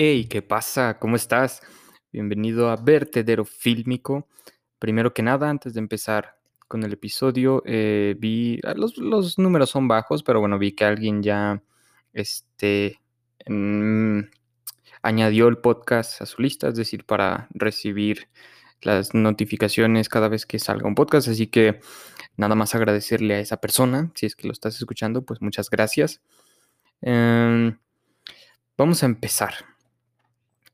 Hey, ¿qué pasa? ¿Cómo estás? Bienvenido a Vertedero Fílmico. Primero que nada, antes de empezar con el episodio, eh, vi, ah, los, números son bajos, pero bueno, vi que alguien ya este, mm, añadió el podcast a su lista, es decir, para recibir las notificaciones cada vez que salga un podcast. Así que nada más agradecerle a esa persona, si es que lo estás escuchando, pues muchas gracias. Em, vamos a empezar.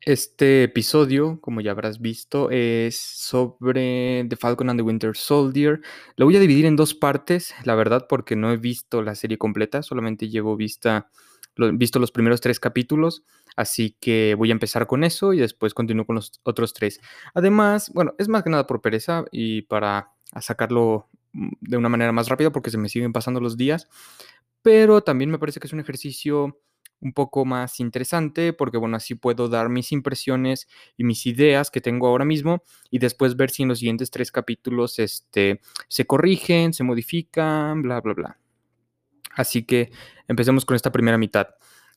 Este episodio, como ya habrás visto, es sobre The Falcon and the Winter Soldier. Lo voy a dividir en dos partes, la verdad, porque no he visto la serie completa, solamente llevo vista, visto los primeros tres capítulos, así que voy a empezar con eso y después continúo con los otros tres. Además, bueno, es más que nada por pereza y para sacarlo mm, de una manera más rápida porque se me siguen pasando los días, pero también me parece que es un ejercicio un poco más interesante porque, bueno, así puedo dar mis impresiones y mis ideas que tengo ahora mismo y después ver si en los siguientes tres capítulos este, se corrigen, se modifican, bla, bla, bla. Así que empecemos con esta primera mitad.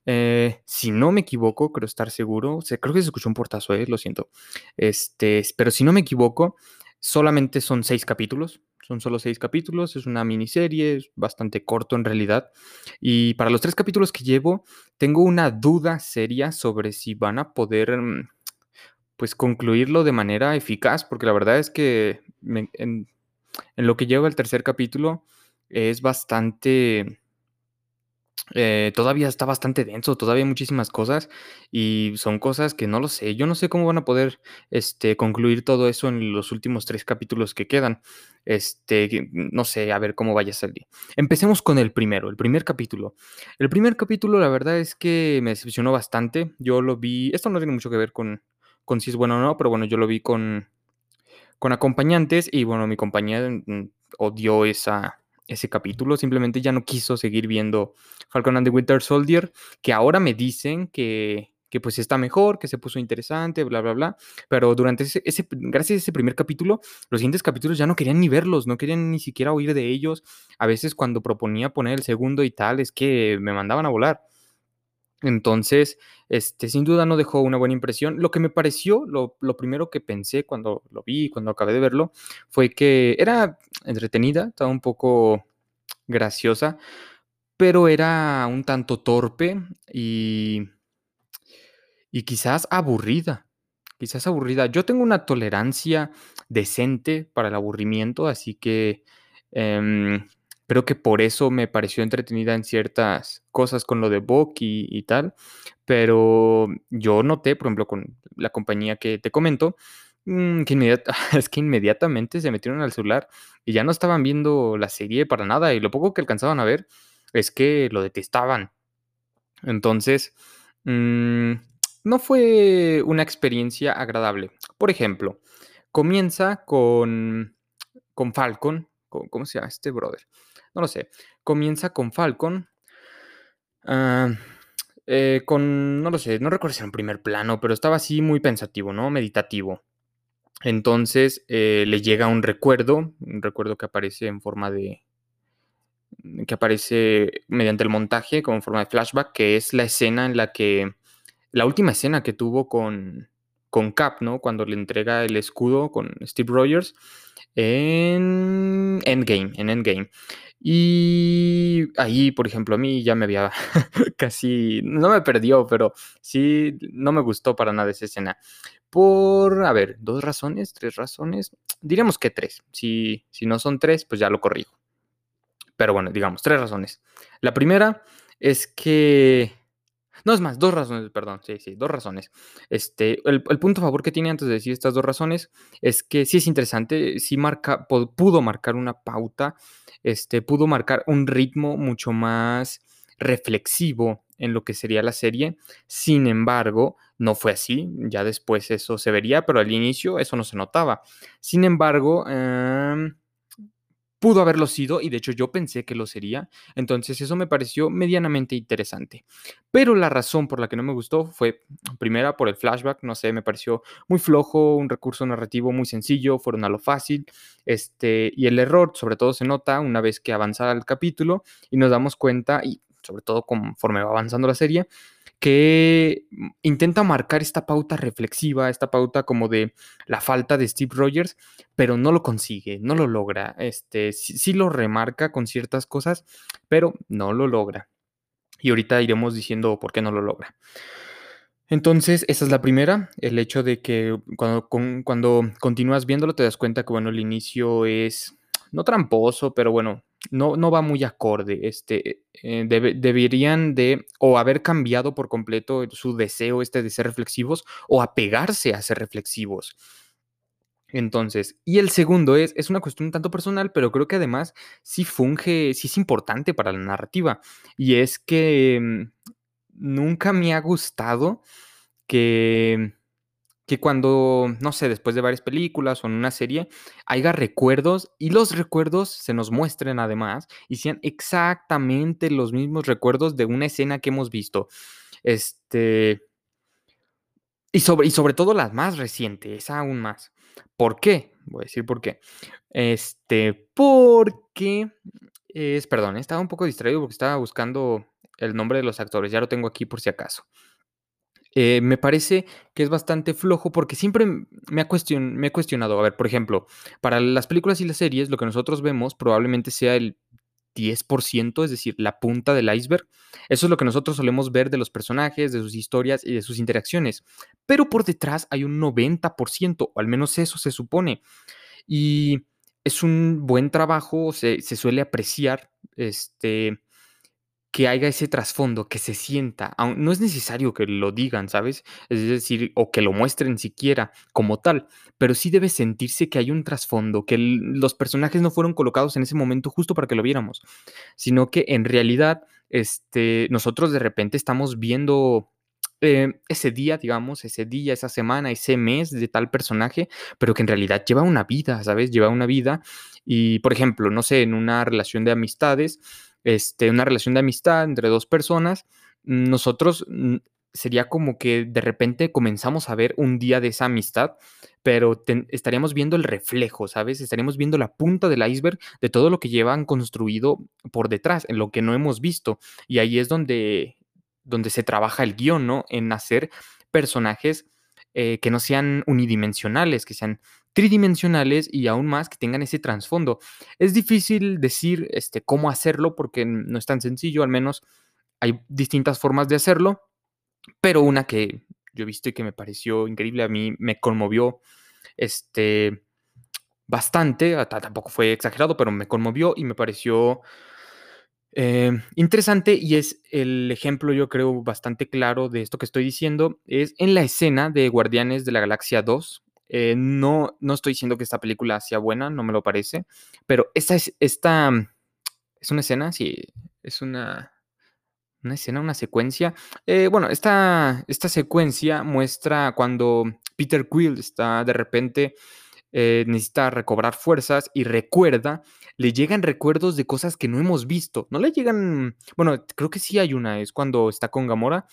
Eh, si no me equivoco, creo estar seguro, creo que se escuchó un portazo, eh, lo siento. Este, pero si no me equivoco, solamente son seis capítulos. Son solo seis capítulos, es una miniserie, es bastante corto en realidad. Y para los tres capítulos que llevo, tengo una duda seria sobre si van a poder, mm, pues, concluirlo de manera eficaz, porque la verdad es que en, en lo que lleva el tercer capítulo es bastante eh, todavía está bastante denso, todavía hay muchísimas cosas y son cosas que no lo sé. Yo no sé cómo van a poder este, concluir todo eso en los últimos tres capítulos que quedan. Este, no sé, a ver cómo vaya a salir. Empecemos con el primero, el primer capítulo. El primer capítulo, la verdad es que me decepcionó bastante. Yo lo vi, esto no tiene mucho que ver con, con si es bueno o no, pero bueno, yo lo vi con, con acompañantes y bueno, mi compañía mm, odió esa ese capítulo, simplemente ya no quiso seguir viendo Falcon and the Winter Soldier, que ahora me dicen que, que pues está mejor, que se puso interesante, bla, bla, bla. Pero durante ese, gracias a ese primer capítulo, los siguientes capítulos ya no querían ni verlos, no querían ni siquiera oír de ellos. A veces cuando proponía poner el segundo y tal, es que me mandaban a volar. Entonces, este, sin duda no dejó una buena impresión. Lo que me pareció, lo, lo, primero que pensé cuando lo vi, cuando acabé de verlo, fue que era entretenida, estaba un poco graciosa, pero era un tanto torpe y, y quizás aburrida. Quizás aburrida. Yo tengo una tolerancia decente para el aburrimiento, así que eh, Creo que por eso me pareció entretenida en ciertas cosas con lo de Bucky y, tal, pero yo noté, por ejemplo, con la compañía que te comento, mm, que es que inmediatamente se metieron al celular y ya no estaban viendo la serie para nada y lo poco que alcanzaban a ver es que lo detestaban. Entonces, mm, no fue una experiencia agradable. Por ejemplo, comienza con, con Falcon, ¿cómo se llama este brother? No lo sé. Comienza con Falcon. Ah, eh, con, no lo sé, no recuerdo si era un primer plano, pero estaba así muy pensativo, ¿no? Meditativo. Entonces eh, le llega un recuerdo, un recuerdo que aparece en forma de, que aparece mediante el montaje como en forma de flashback, que es la escena en la que, la última escena que tuvo con, con Cap, ¿no? Cuando le entrega el escudo con Steve Rogers en Endgame, en Endgame. Y ahí, por ejemplo, a mí ya me había casi, no me perdió, pero sí, no me gustó para nada esa escena. Por, a ver, dos razones, tres razones, diríamos que tres. Si, si no son tres, pues ya lo corrijo. Pero bueno, digamos, tres razones. La primera es que no es más, dos razones, perdón, sí, sí, dos razones. Este, el, el, punto a favor que tiene antes de decir estas dos razones es que sí es interesante, sí marca, pudo marcar una pauta, este, pudo marcar un ritmo mucho más reflexivo en lo que sería la serie. Sin embargo, no fue así, ya después eso se vería, pero al inicio eso no se notaba. Sin embargo, eh, pudo haberlo sido y de hecho yo pensé que lo sería, entonces eso me pareció medianamente interesante. Pero la razón por la que no me gustó fue, primera, por el flashback, no sé, me pareció muy flojo, un recurso narrativo muy sencillo, fueron a lo fácil, este, y el error sobre todo se nota una vez que avanza el capítulo y nos damos cuenta, y sobre todo conforme va avanzando la serie, que intenta marcar esta pauta reflexiva, esta pauta como de la falta de Steve Rogers, pero no lo consigue, no lo logra. Este, sí, lo remarca con ciertas cosas, pero no lo logra. Y ahorita iremos diciendo por qué no lo logra. Entonces, esa es la primera, el hecho de que cuando, cuando continúas viéndolo te das cuenta que, bueno, el inicio es no tramposo, pero bueno, no, no va muy acorde. Este, eh, debe- deberían de o haber cambiado por completo su deseo este de ser reflexivos o apegarse a ser reflexivos. Entonces, y el segundo es, es una cuestión un tanto personal, pero creo que además sí funge, sí es importante para la narrativa. Y es que mm, nunca me ha gustado que, que cuando, no sé, después de varias películas o en una serie, haya recuerdos y los recuerdos se nos muestren además y sean exactamente los mismos recuerdos de una escena que hemos visto. Este, y sobre, y sobre todo las más recientes, aún más. ¿Por qué? Voy a decir por qué. Este, porque es, perdón, estaba un poco distraído porque estaba buscando el nombre de los actores, ya lo tengo aquí por si acaso. Eh, me parece que es bastante flojo porque siempre me, ha he cuestionado, a ver, por ejemplo, para las películas y las series, lo que nosotros vemos probablemente sea el 10%, es decir, la punta del iceberg. Eso es lo que nosotros solemos ver de los personajes, de sus historias y de sus interacciones. Pero por detrás hay un 90%, o al menos eso se supone. Y es un buen trabajo, se, se suele apreciar este, que haya ese trasfondo, que se sienta. No es necesario que lo digan, ¿sabes? Es decir, o que lo muestren siquiera como tal, pero sí debe sentirse que hay un trasfondo, que los personajes no fueron colocados en ese momento justo para que lo viéramos, sino que en realidad este, nosotros de repente estamos viendo eh, ese día, digamos, ese día, esa semana, ese mes de tal personaje, pero que en realidad lleva una vida, ¿sabes? Lleva una vida y, por ejemplo, no sé, en una relación de amistades, este, una relación de amistad entre dos personas, nosotros mm, sería como que de repente comenzamos a ver un día de esa amistad, pero estaríamos viendo el reflejo, ¿sabes? Estaríamos viendo la punta del iceberg de todo lo que llevan construido por detrás, en lo que no hemos visto. Y ahí es donde, donde se trabaja el guion, ¿no? En hacer personajes eh, que no sean unidimensionales, que sean tridimensionales y aún más que tengan ese trasfondo. Es difícil decir este, cómo hacerlo porque no es tan sencillo, al menos hay distintas formas de hacerlo, pero una que yo he visto y que me pareció increíble, a mí me conmovió este, bastante, a- ta- tampoco fue exagerado, pero me conmovió y me pareció eh, interesante y es el ejemplo, yo creo, bastante claro de esto que estoy diciendo, es en la escena de Guardianes de la Galaxia 2. Eh, no, no estoy diciendo que esta película sea buena, no me lo parece, pero esta es, esta, es una escena, sí, es una, una escena, una secuencia. Eh, bueno, esta, esta secuencia muestra cuando Peter Quill está de repente eh, necesita recobrar fuerzas y recuerda, le llegan recuerdos de cosas que no hemos visto. No le llegan, bueno, creo que sí hay una, es cuando está con Gamora,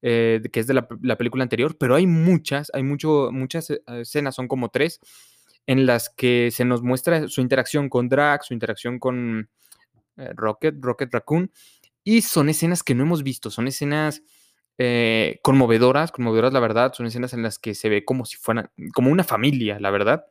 eh, que es de la, la película anterior, pero hay muchas, hay mucho, muchas eh, escenas, son como tres, en las que se nos muestra su interacción con Drax, su interacción con eh, Rocket, Rocket Raccoon, y son escenas que no hemos visto, son escenas conmovedoras, conmovedoras la verdad, son escenas en las que se ve como si fueran, como una familia, la verdad.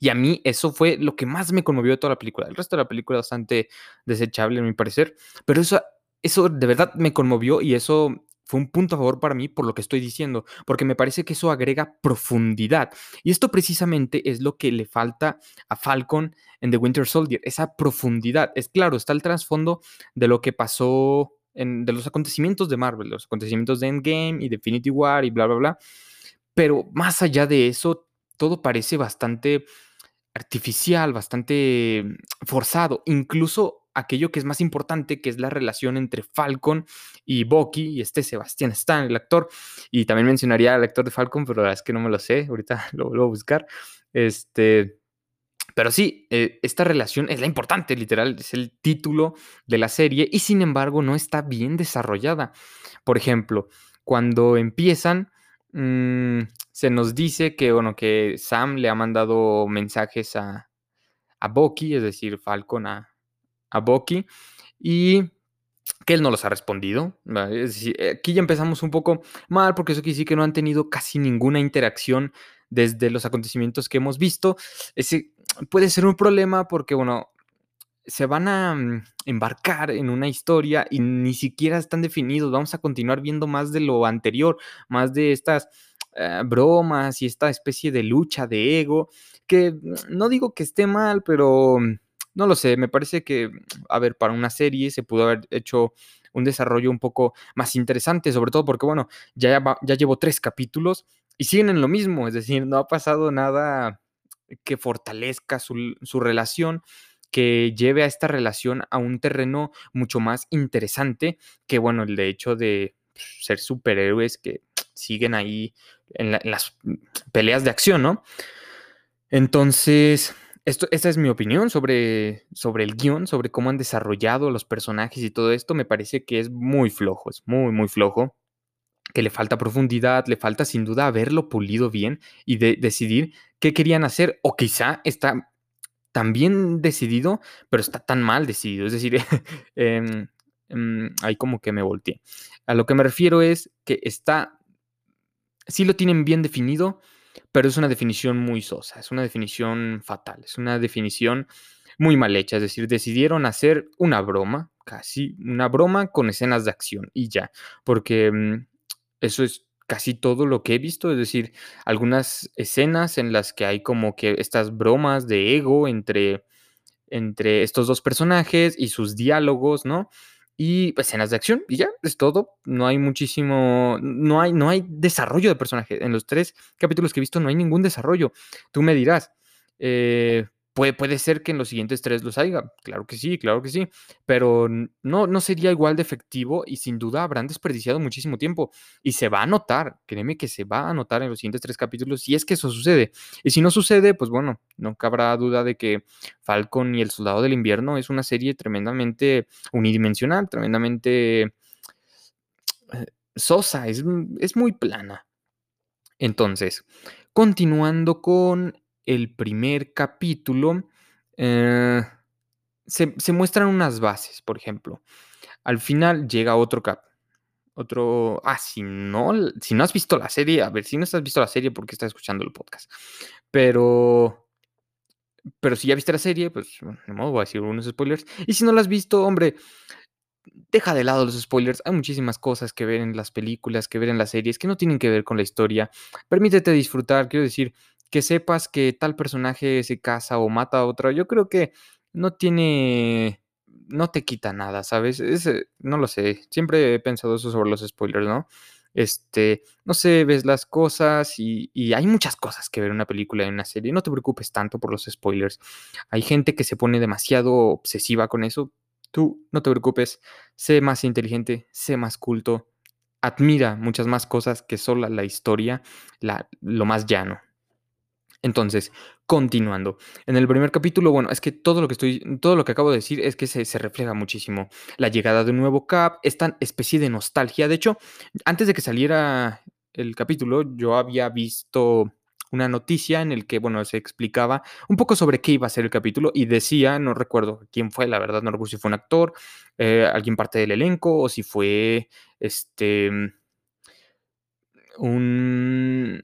Y a mí eso fue lo que más me conmovió de toda la película. El resto de la película es bastante desechable, a mi parecer. Pero eso, eso de verdad me conmovió y eso fue un punto a favor para mí por lo que estoy diciendo, porque me parece que eso agrega profundidad. Y esto precisamente es lo que le falta a Falcon en The Winter Soldier, esa profundidad. Es claro, está el trasfondo de lo que pasó, en, de los acontecimientos de Marvel, los acontecimientos de Endgame y de Infinity War y bla, bla, bla. Pero más allá de eso, todo parece bastante artificial, bastante mm, forzado, incluso aquello que es más importante, que es la relación entre Falcon y Bucky, y este Sebastián Stan, el actor, y también mencionaría al actor de Falcon, pero la verdad es que no me lo sé, ahorita lo vuelvo a buscar, este... Pero sí, eh, esta relación es la importante, literal, es el título de la serie y sin embargo no está bien desarrollada. Por ejemplo, cuando empiezan, mm, se nos dice que, bueno, que Sam le ha mandado mensajes a, a Bucky, es decir, Falcon a, a Bucky, y que él no los ha respondido. aquí ya empezamos un poco mal porque eso quiere decir que no han tenido casi ninguna interacción desde los acontecimientos que hemos visto. Ese puede ser un problema porque, bueno, se van a mm, embarcar en una historia y ni siquiera están definidos. Vamos a continuar viendo más de lo anterior, más de estas eh, bromas y esta especie de lucha de ego, que mm, no digo que esté mal, pero mm, no lo sé, me parece que, a ver, para una serie se pudo haber hecho un desarrollo un poco más interesante, sobre todo porque, bueno, ya, ya llevo tres capítulos y siguen en lo mismo, es decir, no ha pasado nada que fortalezca su, su relación que lleve a esta relación a un terreno mucho más interesante que, bueno, el de hecho de ser superhéroes que siguen ahí en, las peleas de acción, ¿no? Entonces, esto, esta es mi opinión sobre, sobre el guion, sobre cómo han desarrollado los personajes y todo esto. Me parece que es muy flojo, es muy, muy flojo que le falta profundidad, le falta sin duda haberlo pulido bien y de decidir qué querían hacer o quizá está tan bien decidido, pero está tan mal decidido. Es decir, em, em, ahí como que me volteé. A lo que me refiero es que está, sí lo tienen bien definido, pero es una definición muy sosa, es una definición fatal, es una definición muy mal hecha. Es decir, decidieron hacer una broma, casi una broma con escenas de acción y ya, porque em, eso es casi todo lo que he visto, es decir, algunas escenas en las que hay como que estas bromas de ego entre, entre estos dos personajes y sus diálogos, ¿no? Y escenas de acción, y ya, es todo. No hay muchísimo, no hay, no hay desarrollo de personaje. En los tres capítulos que he visto no hay ningún desarrollo. Tú me dirás, eh, Puede, ser que en los siguientes tres los haya, claro que sí, claro que sí, pero no, no sería igual de efectivo y sin duda habrán desperdiciado muchísimo tiempo y se va a notar, créeme que se va a notar en los siguientes tres capítulos si es que eso sucede. Y si no sucede, pues bueno, no cabrá duda de que Falcon y el Soldado del Invierno es una serie tremendamente unidimensional, tremendamente eh, sosa, es, es muy plana. Entonces, continuando con el primer capítulo, eh, se, muestran unas bases, por ejemplo. Al final llega otro cap. Otro. Ah, si no, si no has visto la serie, a ver, si no has visto la serie, porque estás escuchando el podcast? Pero. Pero si ya viste la serie, pues, de modo, voy a decir unos spoilers. Y si no la has visto, hombre, deja de lado los spoilers. Hay muchísimas cosas que ver en las películas, que ver en las series, que no tienen que ver con la historia. Permítete disfrutar, quiero decir, que sepas que tal personaje se casa o mata a otro, yo creo que no tiene, no te quita nada, ¿sabes? Eh, no lo sé, siempre he pensado eso sobre los spoilers, ¿no? Este, no sé, ves las cosas y, hay muchas cosas que ver en una película, en una serie. No te preocupes tanto por los spoilers. Hay gente que se pone demasiado obsesiva con eso. Tú no te preocupes, sé más inteligente, sé más culto, admira muchas más cosas que solo la historia, la, lo más llano, entonces, continuando. En el primer capítulo, bueno, es que todo lo que estoy, todo lo que acabo de decir es que se, refleja muchísimo. La llegada de un nuevo Cap, esta especie de nostalgia. De hecho, antes de que saliera el capítulo, yo había visto una noticia en el que, bueno, se explicaba un poco sobre qué iba a ser el capítulo y decía, no recuerdo quién fue, la verdad, no recuerdo si fue un actor, eh, alguien parte del elenco o si fue, este, un,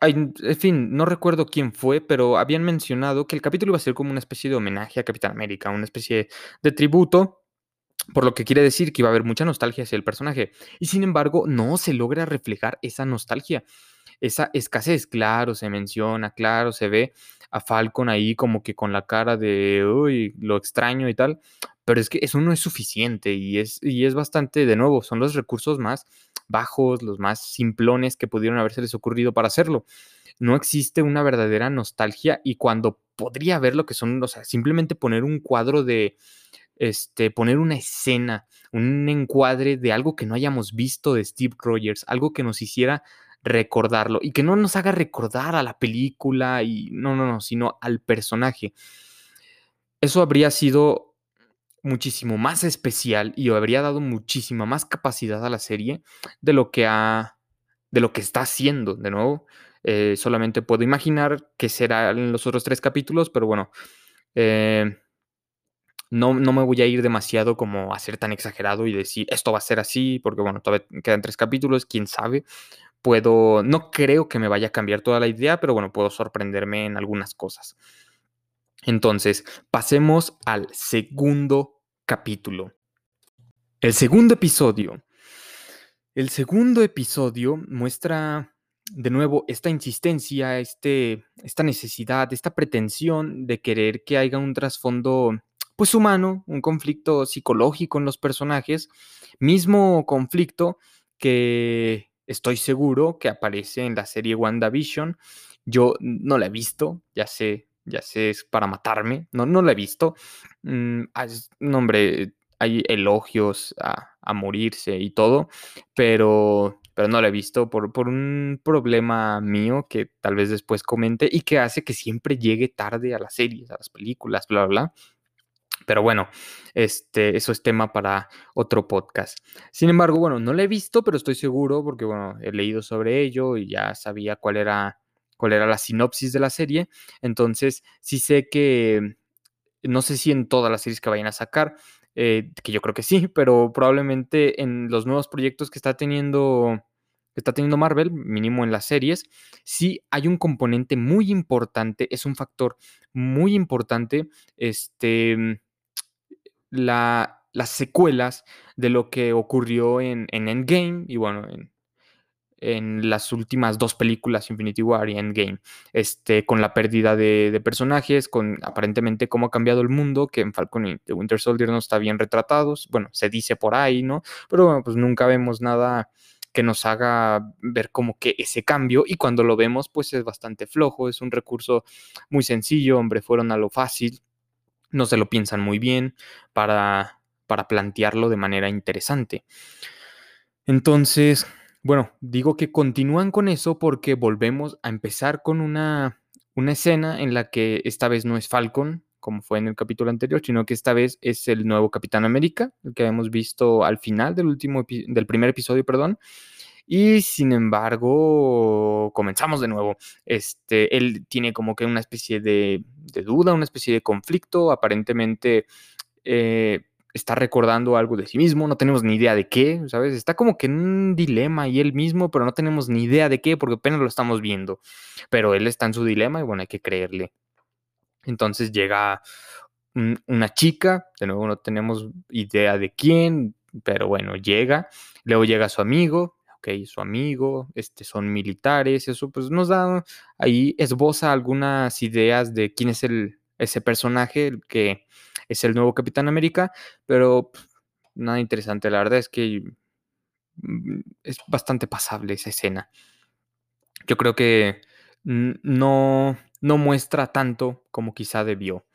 en fin, no recuerdo quién fue, pero habían mencionado que el capítulo iba a ser como una especie de homenaje a Capitán América, una especie de tributo, por lo que quiere decir que iba a haber mucha nostalgia hacia el personaje. Y sin embargo, no se logra reflejar esa nostalgia, esa escasez. Claro, se menciona, claro, se ve a Falcon ahí como que con la cara de, uy, lo extraño y tal, pero es que eso no es suficiente y es, y es bastante, de nuevo, son los recursos más bajos, los más simplones que pudieron haberse ocurrido para hacerlo. No existe una verdadera nostalgia y cuando podría haber lo que son, o sea, simplemente poner un cuadro de, este, poner una escena, un encuadre de algo que no hayamos visto de Steve Rogers, algo que nos hiciera recordarlo y que no nos haga recordar a la película y no, no, no, sino al personaje. Eso habría sido muchísimo más especial y habría dado muchísima más capacidad a la serie de lo que ha, de lo que está haciendo. De nuevo, eh, solamente puedo imaginar qué será en los otros tres capítulos, pero bueno, eh, no, no me voy a ir demasiado como a ser tan exagerado y decir esto va a ser así, porque bueno, todavía quedan tres capítulos, quién sabe. Puedo, no creo que me vaya a cambiar toda la idea, pero bueno, puedo sorprenderme en algunas cosas. Entonces, pasemos al segundo capítulo. El segundo episodio. El segundo episodio muestra de nuevo esta insistencia, este, esta necesidad, esta pretensión de querer que haya un trasfondo pues humano, un conflicto psicológico en los personajes, mismo conflicto que estoy seguro que aparece en la serie WandaVision. Yo no la he visto, ya sé, ya sé, es para matarme, no, no la he visto. Mm, no, hombre, hay elogios a, a, morirse y todo, pero, pero no la he visto por, por un problema mío que tal vez después comente y que hace que siempre llegue tarde a las series, a las películas, bla, bla. Pero bueno, este, eso es tema para otro podcast. Sin embargo, bueno, no lo he visto, pero estoy seguro porque, bueno, he leído sobre ello y ya sabía cuál era, cuál era la sinopsis de la serie. Entonces, sí sé que, no sé si en todas las series que vayan a sacar, eh, que yo creo que sí, pero probablemente en los nuevos proyectos que está teniendo está teniendo Marvel, mínimo en las series, sí hay un componente muy importante, es un factor muy importante, este, la, las secuelas de lo que ocurrió en, en Endgame y bueno, en, en, las últimas dos películas, Infinity War y Endgame, este, con la pérdida de, personajes, con aparentemente cómo ha cambiado el mundo, que en Falcon y The Winter Soldier no está bien retratados, bueno, se dice por ahí, ¿no? Pero bueno, pues nunca vemos nada que nos haga ver como que ese cambio y cuando lo vemos pues es bastante flojo, es un recurso muy sencillo, hombre, fueron a lo fácil, no se lo piensan muy bien para, para plantearlo de manera interesante. Entonces, bueno, digo que continúan con eso porque volvemos a empezar con una, una escena en la que esta vez no es Falcon, como fue en el capítulo anterior, sino que esta vez es el nuevo Capitán América, el que hemos visto al final del último del primer episodio, perdón. Y sin embargo, comenzamos de nuevo. Este, él tiene como que una especie de, de duda, una especie de conflicto. Aparentemente eh, está recordando algo de sí mismo, no tenemos ni idea de qué, ¿sabes? Está como que en un dilema y él mismo, pero no tenemos ni idea de qué porque apenas lo estamos viendo. Pero él está en su dilema y bueno, hay que creerle. Entonces llega una chica, de nuevo no tenemos idea de quién, pero bueno, llega. Luego llega su amigo, ok, su amigo, este, son militares, eso pues nos da ahí, esboza algunas ideas de quién es el, ese personaje que es el nuevo Capitán América, pero nada interesante, la verdad es que mm, es bastante pasable esa escena. Yo creo que no, no muestra tanto como quizá debió.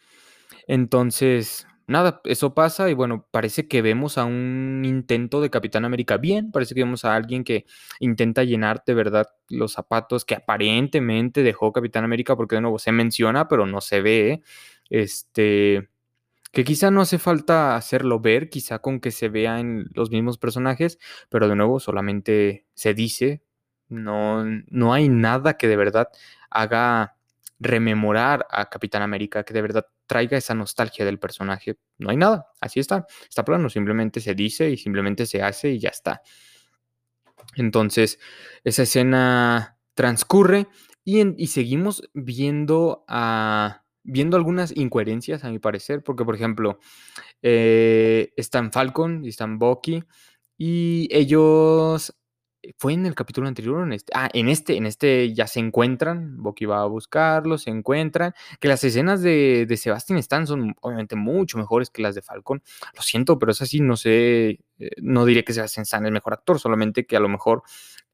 Entonces, nada, eso pasa y bueno, parece que vemos a un intento de Capitán América bien, parece que vemos a alguien que intenta llenar de verdad los zapatos que aparentemente dejó Capitán América, porque de nuevo se menciona, pero no se ve. Este, que quizá no hace falta hacerlo ver, quizá con que se vea en los mismos personajes, pero de nuevo solamente se dice, no, no hay nada que de verdad haga rememorar a Capitán América, que de verdad traiga esa nostalgia del personaje. No hay nada, así está, está plano, simplemente se dice y simplemente se hace y ya está. Entonces, esa escena transcurre y, seguimos viendo viendo algunas incoherencias, a mi parecer, porque, por ejemplo, eh, están Falcon y están Bucky, y ellos ¿Fue en el capítulo anterior en este? Ah, en este, en este ya se encuentran, Bucky va a buscarlo, se encuentran, que las escenas de, de Sebastian Stan son obviamente mucho mejores que las de Falcon. Lo siento, pero es así, no sé, eh, no diré que Sebastian Stan es el mejor actor, solamente que a lo mejor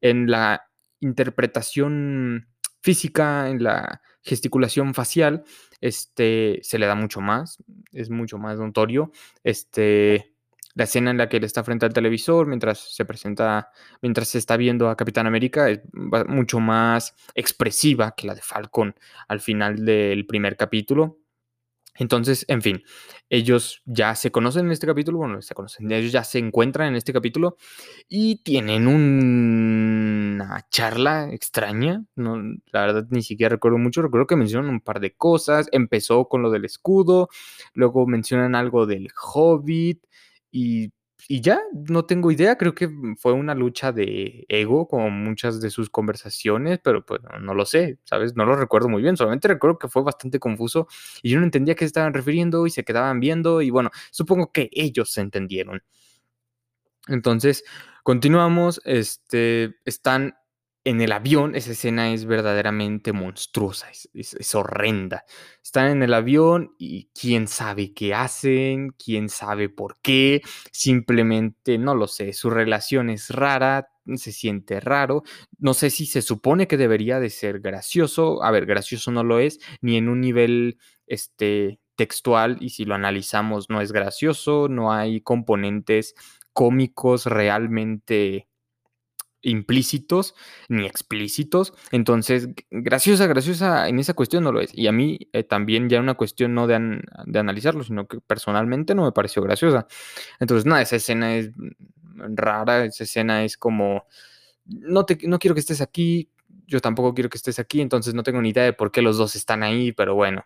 en la interpretación física, en la gesticulación facial, este, se le da mucho más, es mucho más notorio, este, la escena en la que él está frente al televisor mientras se presenta, mientras se está viendo a Capitán América es mucho más expresiva que la de Falcon al final del primer capítulo. Entonces, en fin, ellos ya se conocen en este capítulo, bueno, se conocen, ellos ya se encuentran en este capítulo y tienen un una charla extraña. No, la verdad ni siquiera recuerdo mucho. Recuerdo que mencionan un par de cosas. Empezó con lo del escudo. Luego mencionan algo del hobbit. Y ya, no tengo idea, creo que fue una lucha de ego, como muchas de sus conversaciones, pero pues no, lo sé, ¿sabes? No lo recuerdo muy bien, solamente recuerdo que fue bastante confuso y yo no entendía a qué se estaban refiriendo y se quedaban viendo y bueno, supongo que ellos se entendieron. Entonces, continuamos, este, están en el avión, esa escena es verdaderamente monstruosa, es, horrenda. Están en el avión y quién sabe qué hacen, quién sabe por qué, simplemente no lo sé, su relación es rara, se siente raro, no sé si se supone que debería de ser gracioso, a ver, gracioso no lo es, ni en un nivel este, textual y si lo analizamos no es gracioso, no hay componentes cómicos realmente implícitos ni explícitos. Entonces, graciosa, graciosa en esa cuestión no lo es. Y a mí eh, también ya una cuestión no de, de, analizarlo, sino que personalmente no me pareció graciosa. Entonces, nada, esa escena es rara, esa escena es como, no, te, no quiero que estés aquí, yo tampoco quiero que estés aquí, entonces no tengo ni idea de por qué los dos están ahí, pero bueno.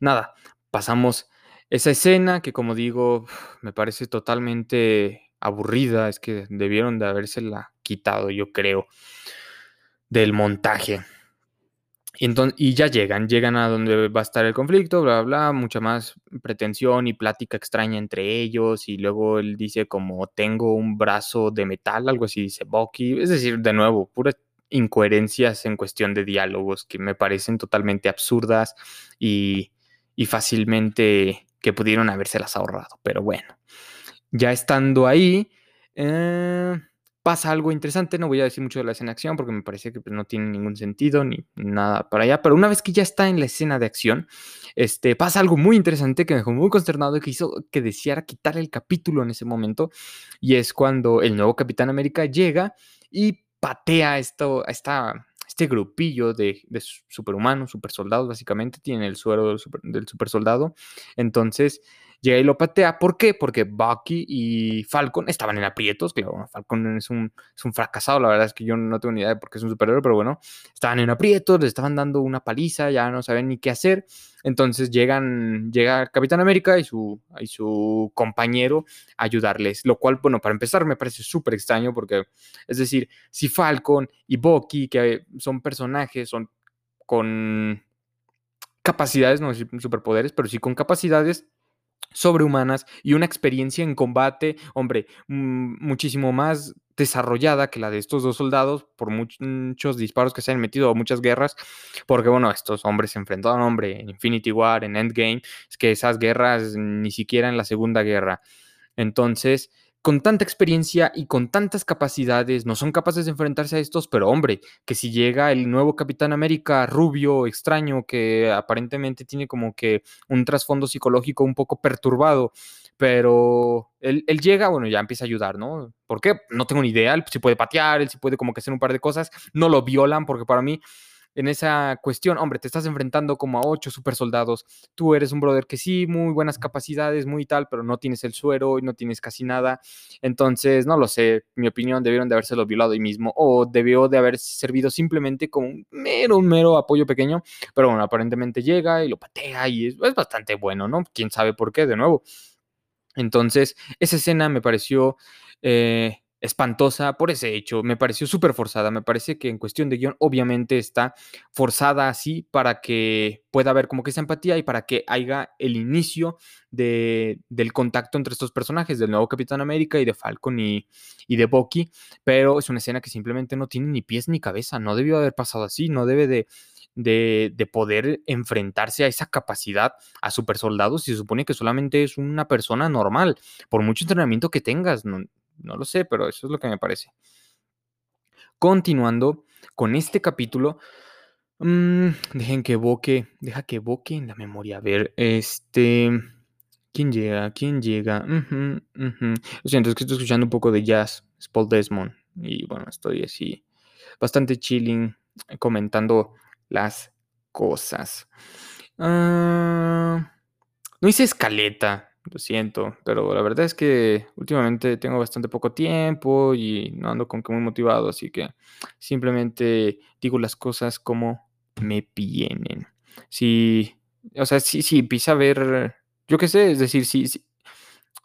Nada, pasamos esa escena que como digo, me parece totalmente aburrida, es que debieron de habérsela quitado, yo creo, del montaje. Y, entonces, y ya llegan, llegan a donde va a estar el conflicto, bla, bla, mucha más pretensión y plática extraña entre ellos. Y luego él dice como tengo un brazo de metal, algo así dice Bucky. Es decir, de nuevo, puras incoherencias en cuestión de diálogos que me parecen totalmente absurdas y, y fácilmente que pudieron habérselas ahorrado. Pero bueno, ya estando ahí, eh, pasa algo interesante. No voy a decir mucho de la escena de acción porque me parece que pues, no tiene ningún sentido ni nada para allá. Pero una vez que ya está en la escena de acción, este, pasa algo muy interesante que me dejó muy consternado y que hizo que deseara quitar el capítulo en ese momento. Y es cuando el nuevo Capitán América llega y patea esto, esta, este grupillo de, de superhumanos, supersoldados, básicamente, tienen el suero del, super, del supersoldado. Entonces llega y lo patea. ¿Por qué? Porque Bucky y Falcon estaban en aprietos. Claro, Falcon es un, es un fracasado. La verdad es que yo no tengo ni idea de por qué es un superhéroe, pero bueno, estaban en aprietos, les estaban dando una paliza, ya no saben ni qué hacer. Entonces llegan, llega Capitán América y su, y su compañero a ayudarles. Lo cual, bueno, para empezar me parece súper extraño porque, es decir, si Falcon y Bucky, que son personajes, son con capacidades, no superpoderes, pero sí con capacidades sobrehumanas y una experiencia en combate, hombre, mm, muchísimo más desarrollada que la de estos dos soldados por muchos disparos que se han metido a muchas guerras, porque bueno, estos hombres se enfrentaron, hombre, en Infinity War, en Endgame, es que esas guerras ni siquiera en la Segunda Guerra. Entonces, con tanta experiencia y con tantas capacidades, no son capaces de enfrentarse a estos, pero hombre, que si llega el nuevo Capitán América rubio, extraño, que aparentemente tiene como que un trasfondo psicológico un poco perturbado, pero él, él, llega, bueno, ya empieza a ayudar, ¿no? ¿Por qué? No tengo ni idea, él sí puede patear, él sí puede como que hacer un par de cosas, no lo violan, porque para mí en esa cuestión, hombre, te estás enfrentando como a ocho super soldados. Tú eres un brother que sí, muy buenas capacidades, muy tal, pero no tienes el suero y no tienes casi nada. Entonces, no lo sé, mi opinión, debieron de habérselo violado ahí mismo o debió de haber servido simplemente como un mero, un mero apoyo pequeño. Pero bueno, aparentemente llega y lo patea y es, bastante bueno, ¿no? Quién sabe por qué, de nuevo. Entonces, esa escena me pareció... Eh, espantosa por ese hecho. Me pareció súper forzada. Me parece que en cuestión de guion, obviamente está forzada así para que pueda haber como que esa empatía y para que haya el inicio de, del contacto entre estos personajes, del nuevo Capitán América y de Falcon y, y de Bucky. Pero es una escena que simplemente no tiene ni pies ni cabeza. No debió haber pasado así. No debe de, de, de, poder enfrentarse a esa capacidad a super soldados y se supone que solamente es una persona normal, por mucho entrenamiento que tengas. No, no lo sé, pero eso es lo que me parece. Continuando con este capítulo, mmm, dejen que evoque, deja que evoque en la memoria. A ver, este... ¿Quién llega? ¿Quién llega? Uh -huh, Lo siento, es que estoy escuchando un poco de jazz. Es Paul Desmond. Y bueno, estoy así bastante chilling comentando las cosas. Uh, no hice escaleta lo siento, pero la verdad es que últimamente tengo bastante poco tiempo y no ando con que muy motivado, así que simplemente digo las cosas como me vienen. Si, o sea, si, si empieza a ver, yo qué sé, es decir, si,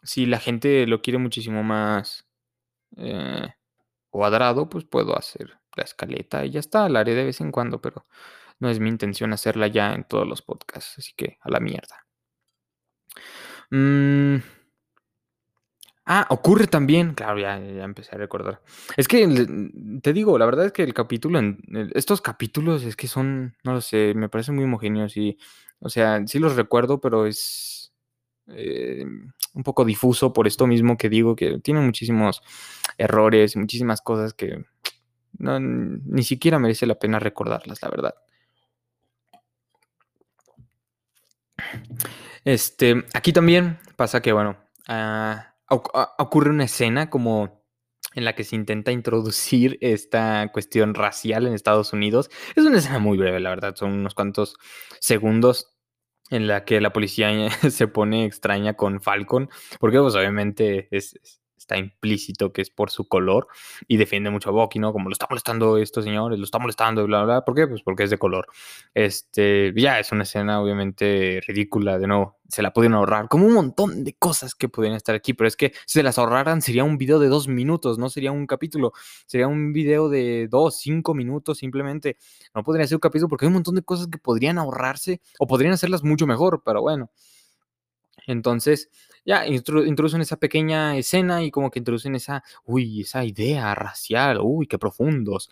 si, la gente lo quiere muchísimo más eh, cuadrado, pues puedo hacer la escaleta y ya está, la haré de vez en cuando, pero no es mi intención hacerla ya en todos los podcasts, así que a la mierda. Mm. Ah, ocurre también, claro, ya, ya empecé a recordar. Es que te digo, la verdad es que el capítulo, estos capítulos es que son, no lo sé, me parecen muy homogéneos y, o sea, sí los recuerdo, pero es eh, un poco difuso por esto mismo que digo, que tiene muchísimos errores, muchísimas cosas que ni siquiera merece la pena recordarlas, la verdad. Este, aquí también pasa que, bueno, ah, ocurre una escena como en la que se intenta introducir esta cuestión racial en Estados Unidos. Es una escena muy breve, la verdad, son unos cuantos segundos en la que la policía se pone extraña con Falcon, porque pues obviamente es, está implícito que es por su color y defiende mucho a Bucky, ¿no? Como lo está molestando estos señores, lo está molestando, bla, bla. ¿Por qué? Pues porque es de color. Este, ya es una escena obviamente ridícula, de nuevo, se la pudieron ahorrar, como un montón de cosas que podrían estar aquí, pero es que si se las ahorraran sería un video de dos minutos, no sería un capítulo, sería un video de dos, cinco minutos simplemente. No podría ser un capítulo porque hay un montón de cosas que podrían ahorrarse o podrían hacerlas mucho mejor, pero bueno. Entonces, ya introducen esa pequeña escena y como que introducen esa, uy, esa idea racial, uy, qué profundos.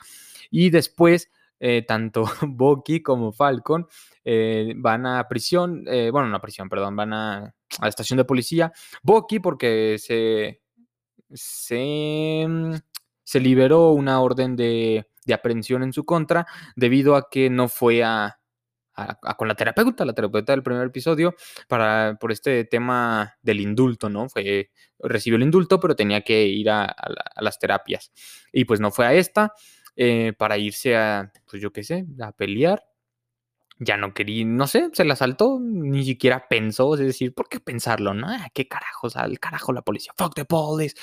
Y después, eh, tanto Bucky como Falcon eh, van a prisión, eh, bueno, no a prisión, perdón, van a, la estación de policía. Bucky porque se, se, mm, se liberó una orden de, de aprehensión en su contra debido a que no fue a, con la terapeuta, la terapeuta del primer episodio, para, por este tema del indulto, ¿no? Fue, recibió el indulto, pero tenía que ir a, las terapias. Y pues no fue a esta, eh, para irse a, pues yo qué sé, a pelear ya no quería, no sé, se la saltó, ni siquiera pensó, es decir, ¿por qué pensarlo? No, ah, qué carajos, al carajo la policía, fuck the police.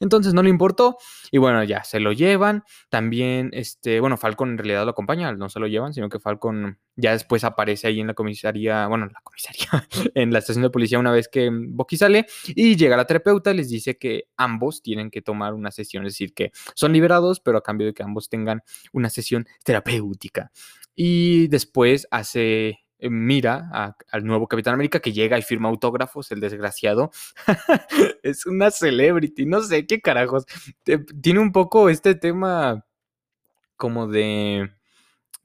Entonces no le importó y bueno, ya se lo llevan. También, este, bueno, Falcon en realidad lo acompaña, no se lo llevan, sino que Falcon ya después aparece ahí en la comisaría, bueno, en la comisaría, en la estación de policía una vez que Bucky sale y llega la terapeuta, les dice que ambos tienen que tomar una sesión, es decir, que son liberados, pero a cambio de que ambos tengan una sesión terapéutica. Y después eh, mira al nuevo Capitán América que llega y firma autógrafos, el desgraciado. es una celebrity, no sé qué carajos. Tiene un poco este tema como de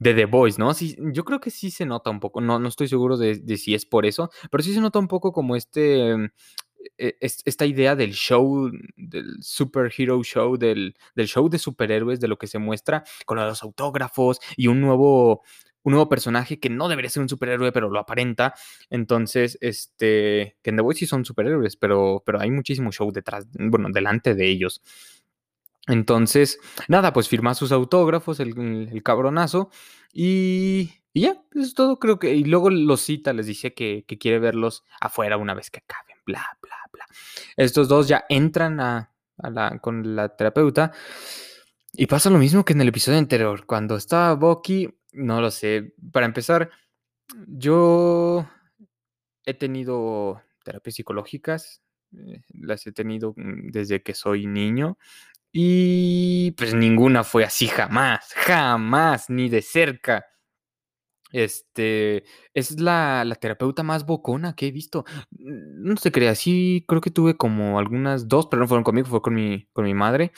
de The Voice, ¿no? Sí, yo creo que sí se nota un poco, no, no estoy seguro de, de, si es por eso, pero sí se nota un poco como este, e, esta idea del show, del superhero show, del, show de superhéroes, de lo que se muestra con los autógrafos y un nuevo, un nuevo personaje que no debería ser un superhéroe, pero lo aparenta. Entonces, este, que en The Voice sí son superhéroes, pero, pero hay muchísimo show detrás, bueno, delante de ellos. Entonces, nada, pues firma sus autógrafos, el, cabronazo, y, ya, eso es todo, creo que. Y luego los cita, les dice que, quiere verlos afuera una vez que acaben, bla, bla, bla. Estos dos ya entran a, con la terapeuta. Y pasa lo mismo que en el episodio anterior. Cuando está Bucky, no lo sé. Para empezar, yo he tenido terapias psicológicas. Eh, las he tenido mm, desde que soy niño. Y pues ninguna fue así jamás, jamás, ni de cerca. Este, es la, terapeuta más bocona que he visto. No se crea, sí, creo que tuve como algunas dos, pero no fueron conmigo, fue con mi, con mi madre.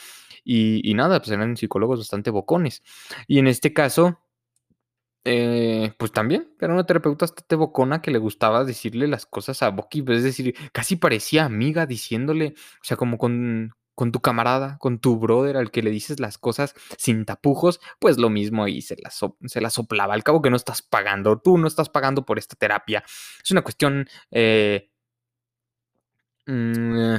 Y, nada, pues eran psicólogos bastante bocones. Y en este caso, eh, pues también era una terapeuta bastante bocona que le gustaba decirle las cosas a pues, es decir, casi parecía amiga diciéndole, o sea, como con, con tu camarada, con tu brother al que le dices las cosas sin tapujos, pues lo mismo ahí se la, se la soplaba. Al cabo que no estás pagando, tú no estás pagando por esta terapia. Es una cuestión... Eh, mm,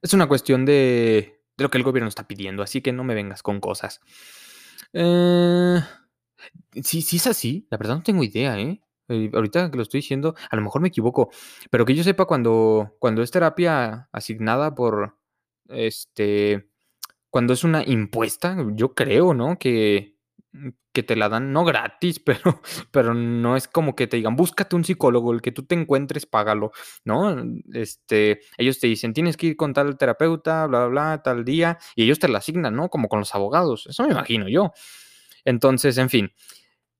es una cuestión de, de, lo que el gobierno está pidiendo, así que no me vengas con cosas. Eh, sí, sí es así, la verdad no tengo idea, ¿eh? Eh, ahorita que lo estoy diciendo, a lo mejor me equivoco, pero que yo sepa cuando, cuando es terapia asignada por, este, cuando es una impuesta, yo creo, ¿no? Que, que te la dan, no gratis, pero, pero no es como que te digan, búscate un psicólogo, el que tú te encuentres, págalo, ¿no? Este, ellos te dicen, tienes que ir con tal terapeuta, bla, bla, bla, tal día, y ellos te la asignan, ¿no? Como con los abogados, eso me imagino yo. Entonces, en fin,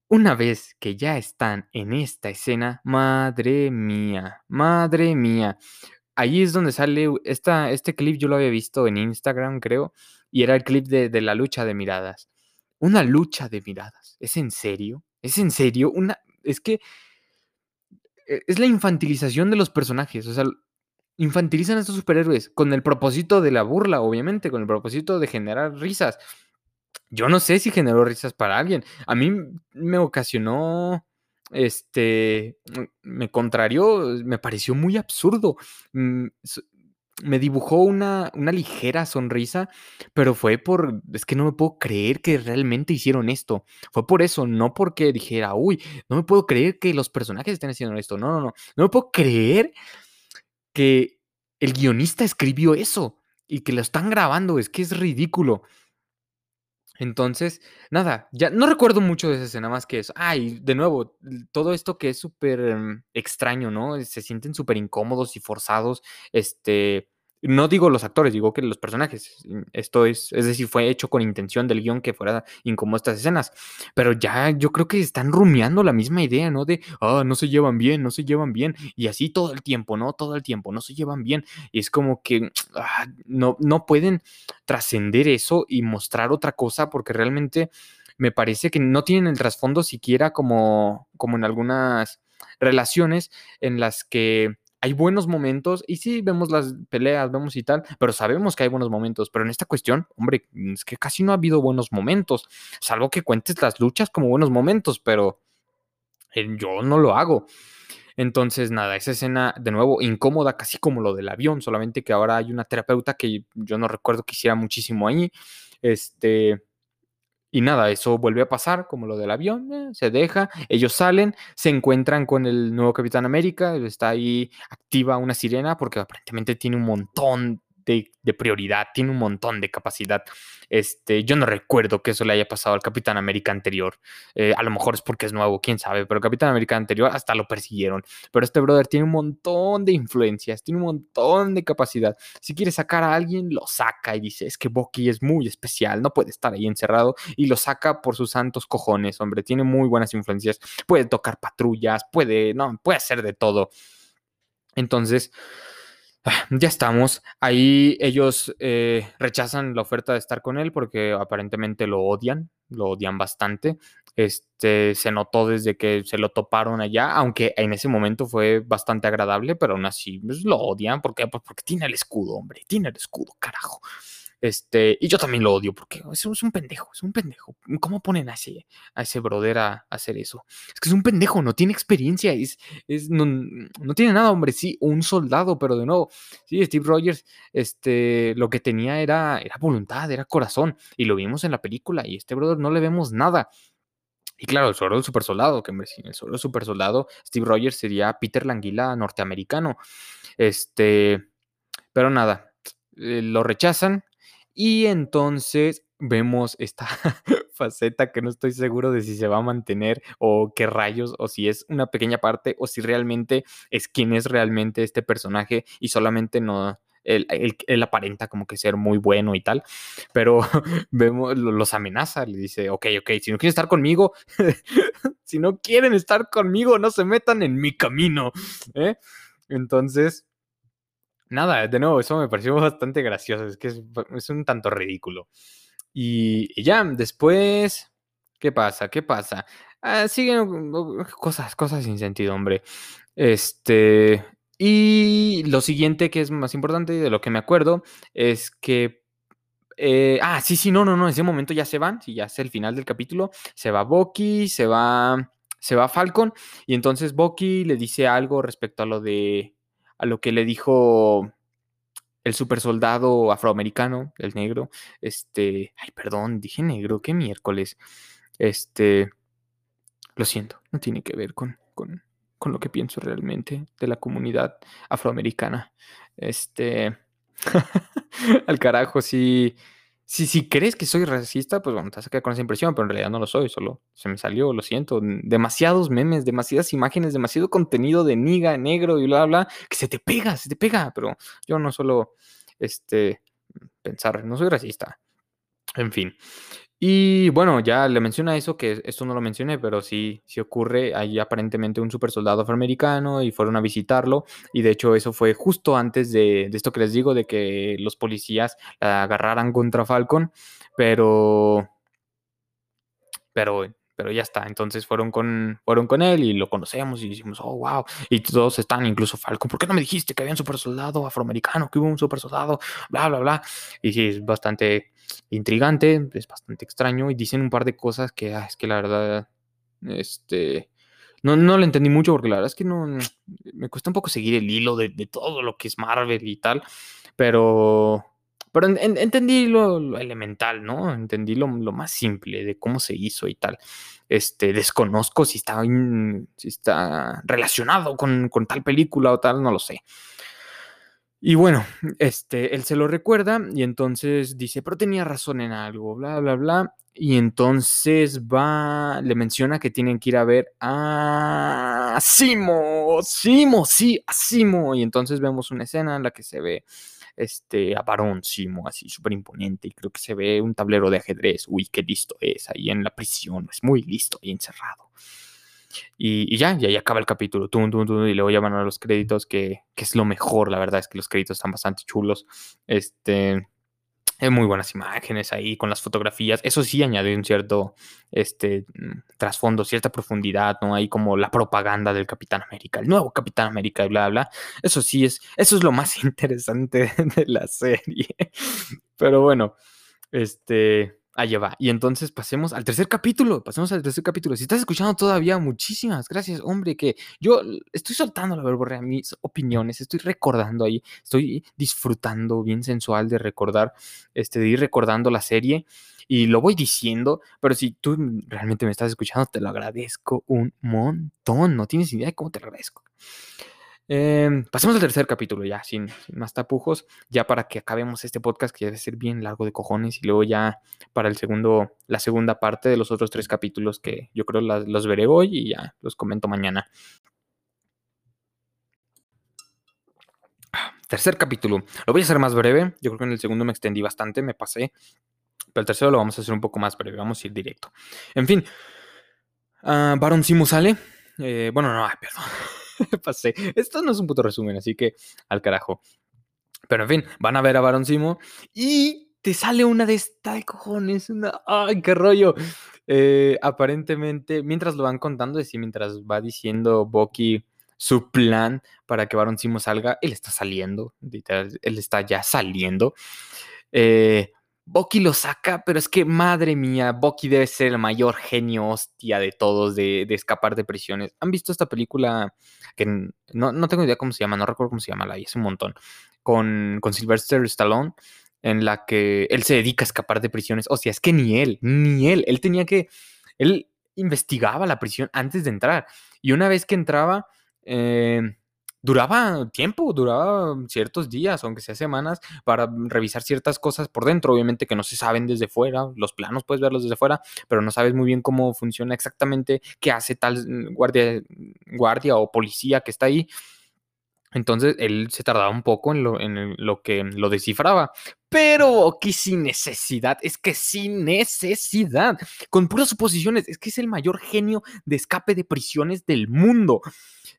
una vez que ya están en esta escena, madre mía, madre mía. Ahí es donde sale esta, este clip, yo lo había visto en Instagram, creo, y era el clip de, la lucha de miradas. Una lucha de miradas. ¿Es en serio? ¿Es en serio? Una, es que e, es la infantilización de los personajes. O sea, infantilizan a estos superhéroes con el propósito de la burla, obviamente, con el propósito de generar risas. Yo no sé si generó risas para alguien. A mí me ocasionó, este, mm, me contrarió, me pareció muy absurdo. Mm, me dibujó una, una ligera sonrisa, pero fue por, es que no me puedo creer que realmente hicieron esto. Fue por eso, no porque dijera, uy, no me puedo creer que los personajes estén haciendo esto. No, no, no. No me puedo creer que el guionista escribió eso y que lo están grabando. Es que es ridículo. Entonces, nada, ya no recuerdo mucho de esa escena más que eso. Ay, de nuevo, todo esto que es súper em, extraño, ¿no? Se sienten súper incómodos y forzados. Este, no digo los actores, digo que los personajes. Mm, esto es, es decir, fue hecho con intención del guion que fuera incómodo estas escenas. Pero ya yo creo que están rumiando la misma idea, ¿no? De, ah, no se llevan bien, no se llevan bien. Y así todo el tiempo, ¿no? Todo el tiempo, no se llevan bien. Y es como que ah, no, no pueden trascender eso y mostrar otra cosa porque realmente me parece que no tienen el trasfondo siquiera como, como en algunas relaciones en las que hay buenos momentos y sí vemos las peleas, vemos y tal, pero sabemos que hay buenos momentos. Pero en esta cuestión, hombre, es que casi no ha habido buenos momentos, salvo que cuentes las luchas como buenos momentos, pero eh, yo no lo hago. Entonces, nada, esa escena de nuevo incómoda, casi como lo del avión, solamente que ahora hay una terapeuta que yo no recuerdo que hiciera muchísimo ahí. Este, y nada, eso vuelve a pasar, como lo del avión, eh, se deja, ellos salen, se encuentran con el nuevo Capitán América, está ahí activa una sirena porque aparentemente tiene un montón de, prioridad, tiene un montón de capacidad. Este, yo no recuerdo que eso le haya pasado al Capitán América anterior. Eh, a lo mejor es porque es nuevo, quién sabe, pero Capitán América anterior hasta lo persiguieron. Pero este brother tiene un montón de influencias, tiene un montón de capacidad. Si quiere sacar a alguien, lo saca y dice, es que Bucky es muy especial, no puede estar ahí encerrado y lo saca por sus santos cojones, hombre, tiene muy buenas influencias, puede tocar patrullas, puede, no, puede hacer de todo. Entonces, ya estamos. Ahí ellos eh, rechazan la oferta de estar con él porque aparentemente lo odian, lo odian bastante. Este, se notó desde que se lo toparon allá, aunque en ese momento fue bastante agradable, pero aún así pues, lo odian. ¿Por qué? Pues porque tiene el escudo, hombre, tiene el escudo, carajo. Este, y yo también lo odio porque es, un pendejo, es un pendejo. ¿Cómo ponen a ese, a ese brother a, hacer eso? Es que es un pendejo, no tiene experiencia, es, es, no, no, tiene nada, hombre. Sí, un soldado, pero de nuevo, sí, Steve Rogers, este, lo que tenía era, era voluntad, era corazón, y lo vimos en la película, y este brother no le vemos nada. Y claro, el suelo del super soldado, que hombre, sin el suelo del super soldado, Steve Rogers sería Peter Languila norteamericano. Este, pero nada, eh, lo rechazan y entonces vemos esta faceta que no estoy seguro de si se va a mantener o qué rayos, o si es una pequeña parte, o si realmente es quien es realmente este personaje y solamente no... Él, aparenta como que ser muy bueno y tal, pero vemos, los amenaza, le dice, ok, ok, si no quieren estar conmigo, si no quieren estar conmigo, no se metan en mi camino. ¿eh? Entonces, nada, de nuevo, eso me pareció bastante gracioso, es que es, un tanto ridículo. Y, ya, después, ¿qué pasa? ¿Qué pasa? Ah, siguen cosas, cosas sin sentido, hombre. Este, y lo siguiente que es más importante de lo que me acuerdo es que eh, ah, sí, sí, no, no, no, en ese momento ya se van, sí, ya es el final del capítulo, se va Bucky, se va, se va Falcon, y entonces Bucky le dice algo respecto a lo de, a lo que le dijo el super soldado afroamericano, el negro, este, ay, perdón, dije negro, qué miércoles, este, lo siento, no tiene que ver con, con, con lo que pienso realmente de la comunidad afroamericana. Este, al carajo, si, si, si crees que soy racista, pues bueno, te vas a quedar con esa impresión, pero en realidad no lo soy, solo se me salió, lo siento. Demasiados memes, demasiadas imágenes, demasiado contenido de niga, negro y bla, bla, que se te pega, se te pega, pero yo no solo, este, pensar, no soy racista. En fin. Y bueno, ya le menciona eso, que esto no lo mencioné, pero sí, sí ocurre. Hay aparentemente un super soldado afroamericano y fueron a visitarlo. Y de hecho, eso fue justo antes de, de esto que les digo, de que los policías la agarraran contra Falcon. Pero. Pero pero ya está. Entonces fueron con, fueron con él y lo conocemos y decimos, oh, wow. Y todos están, incluso Falcon, ¿por qué no me dijiste que había un super soldado afroamericano, que hubo un super soldado, bla, bla, bla? Y sí, es bastante intrigante, es bastante extraño y dicen un par de cosas que ah, es que la verdad, este, no, no lo entendí mucho porque la verdad es que no, me cuesta un poco seguir el hilo de, de todo lo que es Marvel y tal, pero pero entendí lo, elemental, ¿no? Entendí lo, más simple de cómo se hizo y tal. Este, desconozco si está, relacionado con, con tal película o tal, no lo sé. Y bueno, este, él se lo recuerda y entonces dice, pero tenía razón en algo, bla, bla, bla. Y entonces va, le menciona que tienen que ir a ver a Simo, Simo, sí, a Simo. Y entonces vemos una escena en la que se ve este, a Barón Simo, así súper imponente, y creo que se ve un tablero de ajedrez, uy, qué listo es, ahí en la prisión, es muy listo, ahí encerrado. Y, ya, y ahí acaba el capítulo, tum, tum, tum, y luego llaman a los créditos, que, que es lo mejor, la verdad es que los créditos están bastante chulos, este muy buenas imágenes ahí con las fotografías. Eso sí añade un cierto este, mm, trasfondo, cierta profundidad, ¿no? Ahí como la propaganda del Capitán América, el nuevo Capitán América y bla, bla. Eso sí es, eso es lo más interesante de la serie. Pero bueno, este, Allá va. Y entonces pasemos al tercer capítulo. Pasemos al tercer capítulo. Si estás escuchando todavía, muchísimas gracias, hombre, que yo estoy soltando la verborrea, mis opiniones, estoy recordando ahí, estoy disfrutando bien sensual de recordar, este, de ir recordando la serie y lo voy diciendo, pero si tú realmente me estás escuchando, te lo agradezco un montón. No tienes idea de cómo te agradezco. Em, pasemos al tercer capítulo ya, sin, más tapujos, ya para que acabemos este podcast que debe ser bien largo de cojones y luego ya para el segundo, la segunda parte de los otros tres capítulos que yo creo los veré hoy y ya los comento mañana. Tercer capítulo. Lo voy a hacer más breve. Yo creo que en el segundo me extendí bastante, me pasé. Pero el tercero lo vamos a hacer un poco más breve. Vamos a ir directo. En fin. Uh, Baron Simo sale. Eh, bueno, no, perdón. pasé. Esto no es un puto resumen, así que al carajo. Pero en fin, van a ver a Baron Simo y te sale una de esta de cojones, una, ay, qué rollo. Eh, aparentemente, mientras lo van contando, es decir, mientras va diciendo Bucky su plan para que Baron Simo salga, él está saliendo, él está ya saliendo. Eh, Bucky lo saca, pero es que madre mía, Bucky debe ser el mayor genio hostia de todos de, escapar de prisiones. ¿Han visto esta película? Que no, tengo idea cómo se llama, no recuerdo cómo se llama, la hice un montón. Con, con Sylvester Stallone, en la que él se dedica a escapar de prisiones. O sea, es que ni él, ni él, él tenía que. Él investigaba la prisión antes de entrar. Y una vez que entraba. Eh, duraba tiempo, duraba ciertos días, aunque sea semanas, para revisar ciertas cosas por dentro, obviamente que no se saben desde fuera, los planos puedes verlos desde fuera, pero no sabes muy bien cómo funciona exactamente, qué hace tal guardia, guardia o policía que está ahí. Entonces él se tardaba un poco en lo, en lo que lo descifraba. Pero aquí sin necesidad, es que sin necesidad, con puras suposiciones, es que es el mayor genio de escape de prisiones del mundo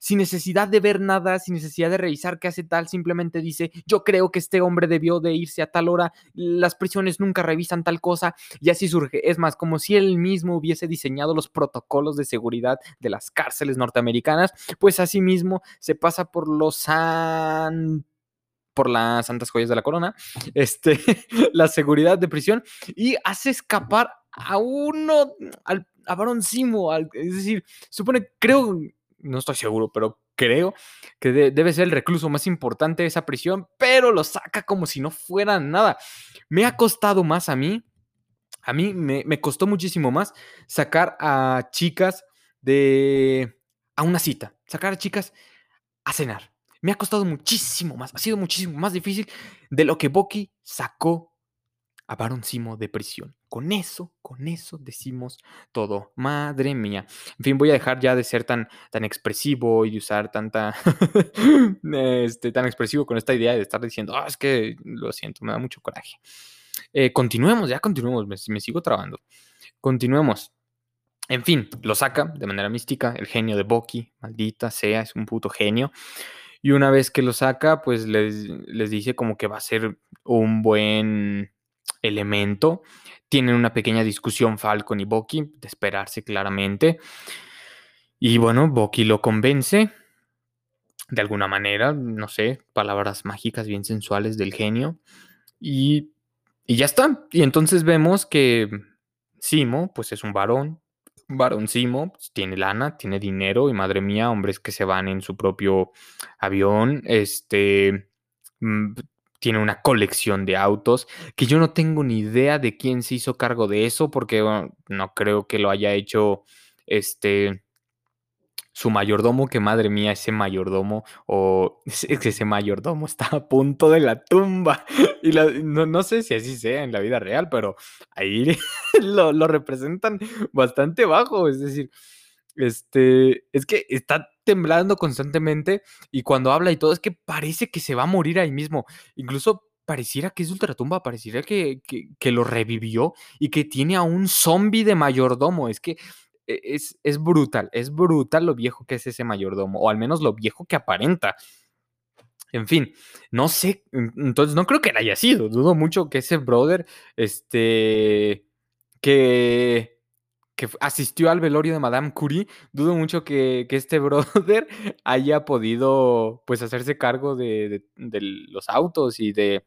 sin necesidad de ver nada, sin necesidad de revisar qué hace tal, simplemente dice, yo creo que este hombre debió de irse a tal hora, las prisiones nunca revisan tal cosa, y así surge. Es más, como si él mismo hubiese diseñado los protocolos de seguridad de las cárceles norteamericanas, pues así mismo se pasa por los por las santas joyas de la corona, este, la seguridad de prisión y hace escapar a uno, al, a Barón Simo, es decir, supone, creo, no estoy seguro, pero creo que debe ser el recluso más importante de esa prisión, pero lo saca como si no fuera nada. Me ha costado más a mí, a mí me, costó muchísimo más sacar a chicas de a una cita, sacar a chicas a cenar. Me ha costado muchísimo más, ha sido muchísimo más difícil de lo que Boki sacó a Baron Simo de prisión. Con eso, con eso decimos todo. Madre mía. En fin, voy a dejar ya de ser tan, tan expresivo y de usar tanta. este, tan expresivo con esta idea de estar diciendo, ah, es que lo siento, me da mucho coraje. Eh, continuemos, ya continuemos, me, me sigo trabando. Continuemos. En fin, lo saca de manera mística el genio de Boki, maldita sea, es un puto genio. Y una vez que lo saca, pues les, les dice como que va a ser un buen elemento. Tienen una pequeña discusión Falcon y Boki, de esperarse claramente. Y bueno, Boki lo convence de alguna manera, no sé, palabras mágicas bien sensuales del genio. Y, y ya está. Y entonces vemos que Simo, pues es un varón, varón Simo, pues, tiene lana, tiene dinero y madre mía, hombres que se van en su propio avión, este, mm, tiene una colección de autos, que yo no tengo ni idea de quién se hizo cargo de eso, porque no creo que lo haya hecho este su mayordomo, que madre mía, ese mayordomo, o ese mayordomo está a punto de la tumba. Y no, sé si así sea en la vida real, pero ahí lo, lo representan bastante bajo. Es decir, este, es que está temblando constantemente y cuando habla y todo, es que parece que se va a morir ahí mismo. Incluso pareciera que es ultratumba, pareciera que, que, lo revivió y que tiene a un zombie de mayordomo. Es que e, es, es brutal, es brutal lo viejo que es ese mayordomo, o al menos lo viejo que aparenta. En fin, no sé, entonces no creo que haya sido, dudo mucho que ese brother, este, que, que asistió al velorio de Madame Curie, dudo mucho que, que este brother haya podido, pues, hacerse cargo de, de, los autos y de,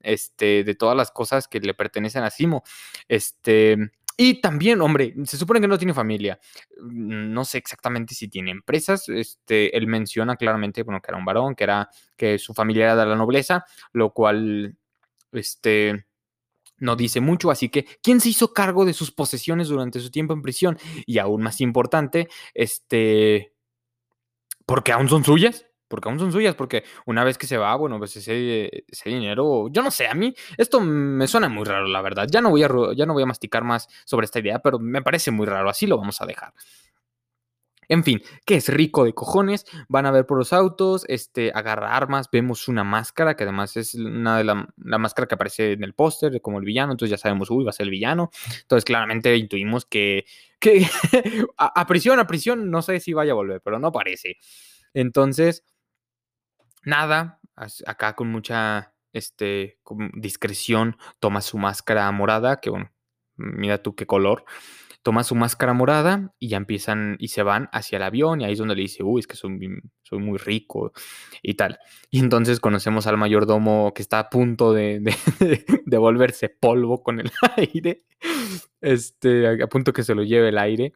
este, de todas las cosas que le pertenecen a Simo. Este, y también, hombre, se supone que no tiene familia. Mm, no sé exactamente si tiene empresas. Este, él menciona claramente, bueno, que era un varón, que era que su familia era de la nobleza, lo cual, este, no dice mucho. Así que, ¿quién se hizo cargo de sus posesiones durante su tiempo en prisión? Y aún más importante, este, porque aún son suyas porque aún son suyas, porque una vez que se va, bueno, pues ese, ese, dinero, yo no sé, a mí esto me suena muy raro, la verdad. Ya no, voy a, ya no voy a masticar más sobre esta idea, pero me parece muy raro, así lo vamos a dejar. En fin, que es rico de cojones, van a ver por los autos, este, agarra armas, vemos una máscara, que además es una de la, máscara que aparece en el póster, como el villano, entonces ya sabemos, uy, va a ser el villano. Entonces claramente intuimos que, que a, prisión, a prisión, no sé si vaya a volver, pero no parece. Entonces, nada, acá con mucha este, discreción, toma su máscara morada, que bueno, mira tú qué color, toma su máscara morada y ya empiezan y se van hacia el avión y ahí es donde le dice, uy, es que soy, muy rico y tal. Y entonces conocemos al mayordomo que está a punto de, de, de volverse polvo con el aire, este, a punto que se lo lleve el aire.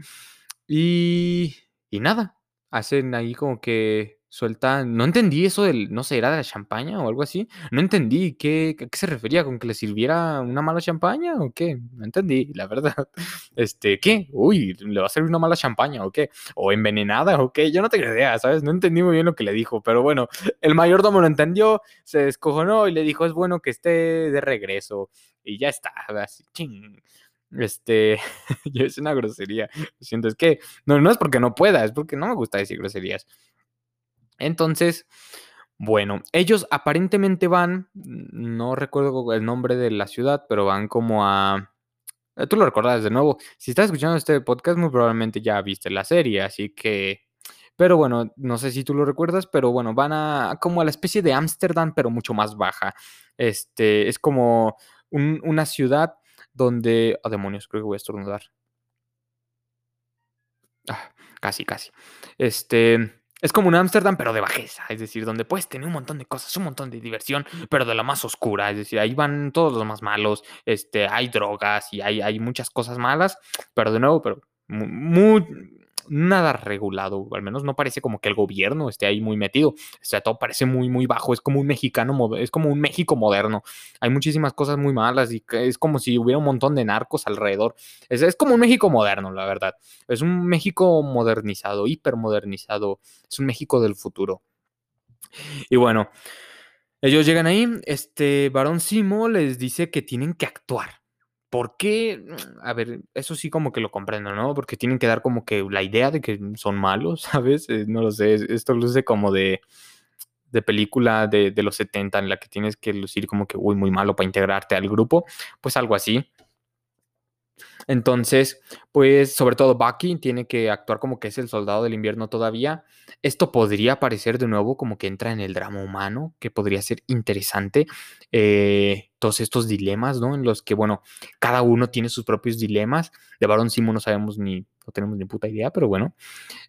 Y, y nada, hacen ahí como que suelta. No entendí eso del, no sé, era de la champaña o algo así. No entendí qué, qué se refería, con que le sirviera una mala champaña o qué. No entendí, la verdad. Este, ¿qué? Uy, le va a servir una mala champaña o qué. O envenenada o qué. Yo no tengo idea, ¿sabes? No entendí muy bien lo que le dijo, pero bueno, el mayordomo lo entendió, se descojonó y le dijo, es bueno que esté de regreso. Y ya está, así, ching. Este, es una grosería. Siento, es que no, no es porque no pueda, es porque no me gusta decir groserías. Entonces, bueno, ellos aparentemente van, no recuerdo el nombre de la ciudad, pero van como a... Eh, tú lo recordas de nuevo. Si estás escuchando este podcast, muy probablemente ya viste la serie, así que... Pero bueno, no sé si tú lo recuerdas, pero bueno, van a como a la especie de Ámsterdam, pero mucho más baja. Este, es como un, una ciudad donde... Oh, demonios, creo que voy a estornudar. Ah, casi, casi. Este es como un Ámsterdam, pero de bajeza, es decir, donde puedes tener un montón de cosas, un montón de diversión, pero de la más oscura, es decir, ahí van todos los más malos, este, hay drogas y hay, hay muchas cosas malas, pero de nuevo, pero muy, nada regulado, al menos no parece como que el gobierno esté ahí muy metido, o sea, todo parece muy, muy bajo, es como un mexicano, es como un México moderno, hay muchísimas cosas muy malas y es como si hubiera un montón de narcos alrededor, es, es como un México moderno, la verdad, es un México modernizado, hipermodernizado, es un México del futuro. Y bueno, ellos llegan ahí, este varón Simo les dice que tienen que actuar ¿Por qué? A ver, eso sí como que lo comprendo, ¿no? Porque tienen que dar como que la idea de que son malos, ¿sabes? Eh, no lo sé, esto luce como de, de película de, de, los 70 en la que tienes que lucir como que, uy, muy malo para integrarte al grupo, pues algo así. Entonces, pues sobre todo Bucky tiene que actuar como que es el soldado del invierno todavía. Esto podría parecer de nuevo como que entra en el drama humano, que podría ser interesante. Eh, todos estos dilemas, ¿no? En los que, bueno, cada uno tiene sus propios dilemas. De Baron Simo no sabemos ni, no tenemos ni puta idea, pero bueno.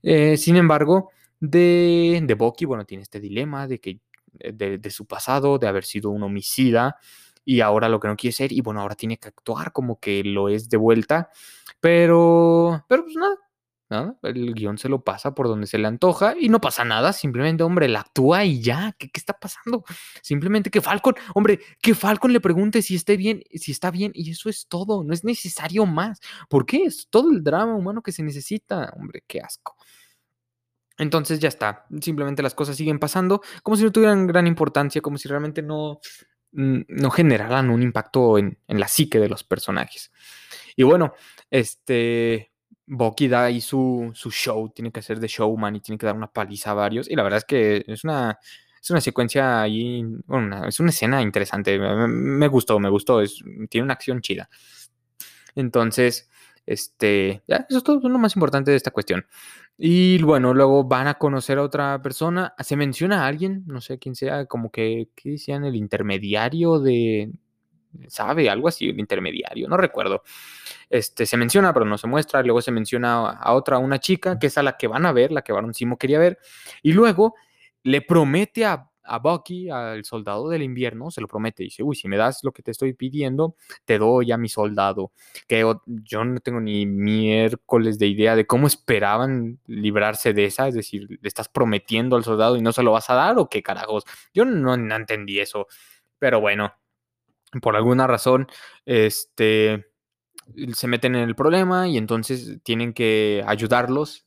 Eh, sin embargo, de, de Bucky, bueno, tiene este dilema de que de, de su pasado, de haber sido un homicida y ahora lo que no quiere ser y bueno, ahora tiene que actuar como que lo es de vuelta, pero, pero pues nada, nada, el guion se lo pasa por donde se le antoja y no pasa nada, simplemente, hombre, la actúa y ya, ¿qué, qué está pasando? Simplemente que Falcon, hombre, que Falcon le pregunte si esté bien, si está bien y eso es todo, no es necesario más, ¿por qué? Es todo el drama humano que se necesita, hombre, qué asco. Entonces ya está, simplemente las cosas siguen pasando como si no tuvieran gran importancia, como si realmente no, no generaran un impacto en, la psique de los personajes. Y bueno, este, Bucky da ahí su, su, show, tiene que hacer de showman y tiene que dar una paliza a varios. Y la verdad es que es una, es una secuencia ahí, bueno, es una escena interesante. Me, me gustó, me gustó, es, tiene una acción chida. Entonces, este, ya, eso es todo lo más importante de esta cuestión. Y bueno, luego van a conocer a otra persona. Se menciona a alguien, no sé quién sea, como que, ¿qué decían? El intermediario de, ¿sabe? Algo así, el intermediario, no recuerdo. Este, se menciona, pero no se muestra. Luego se menciona a otra, una chica, que es a la que van a ver, la que Baron Simo quería ver. Y luego le promete a a Bucky, al soldado del invierno, se lo promete. Dice, uy, si me das lo que te estoy pidiendo, te doy a mi soldado. Que yo no tengo ni miércoles de idea de cómo esperaban librarse de esa. Es decir, le estás prometiendo al soldado y no se lo vas a dar o qué carajos. Yo no, no entendí eso. Pero bueno, por alguna razón, este se meten en el problema y entonces tienen que ayudarlos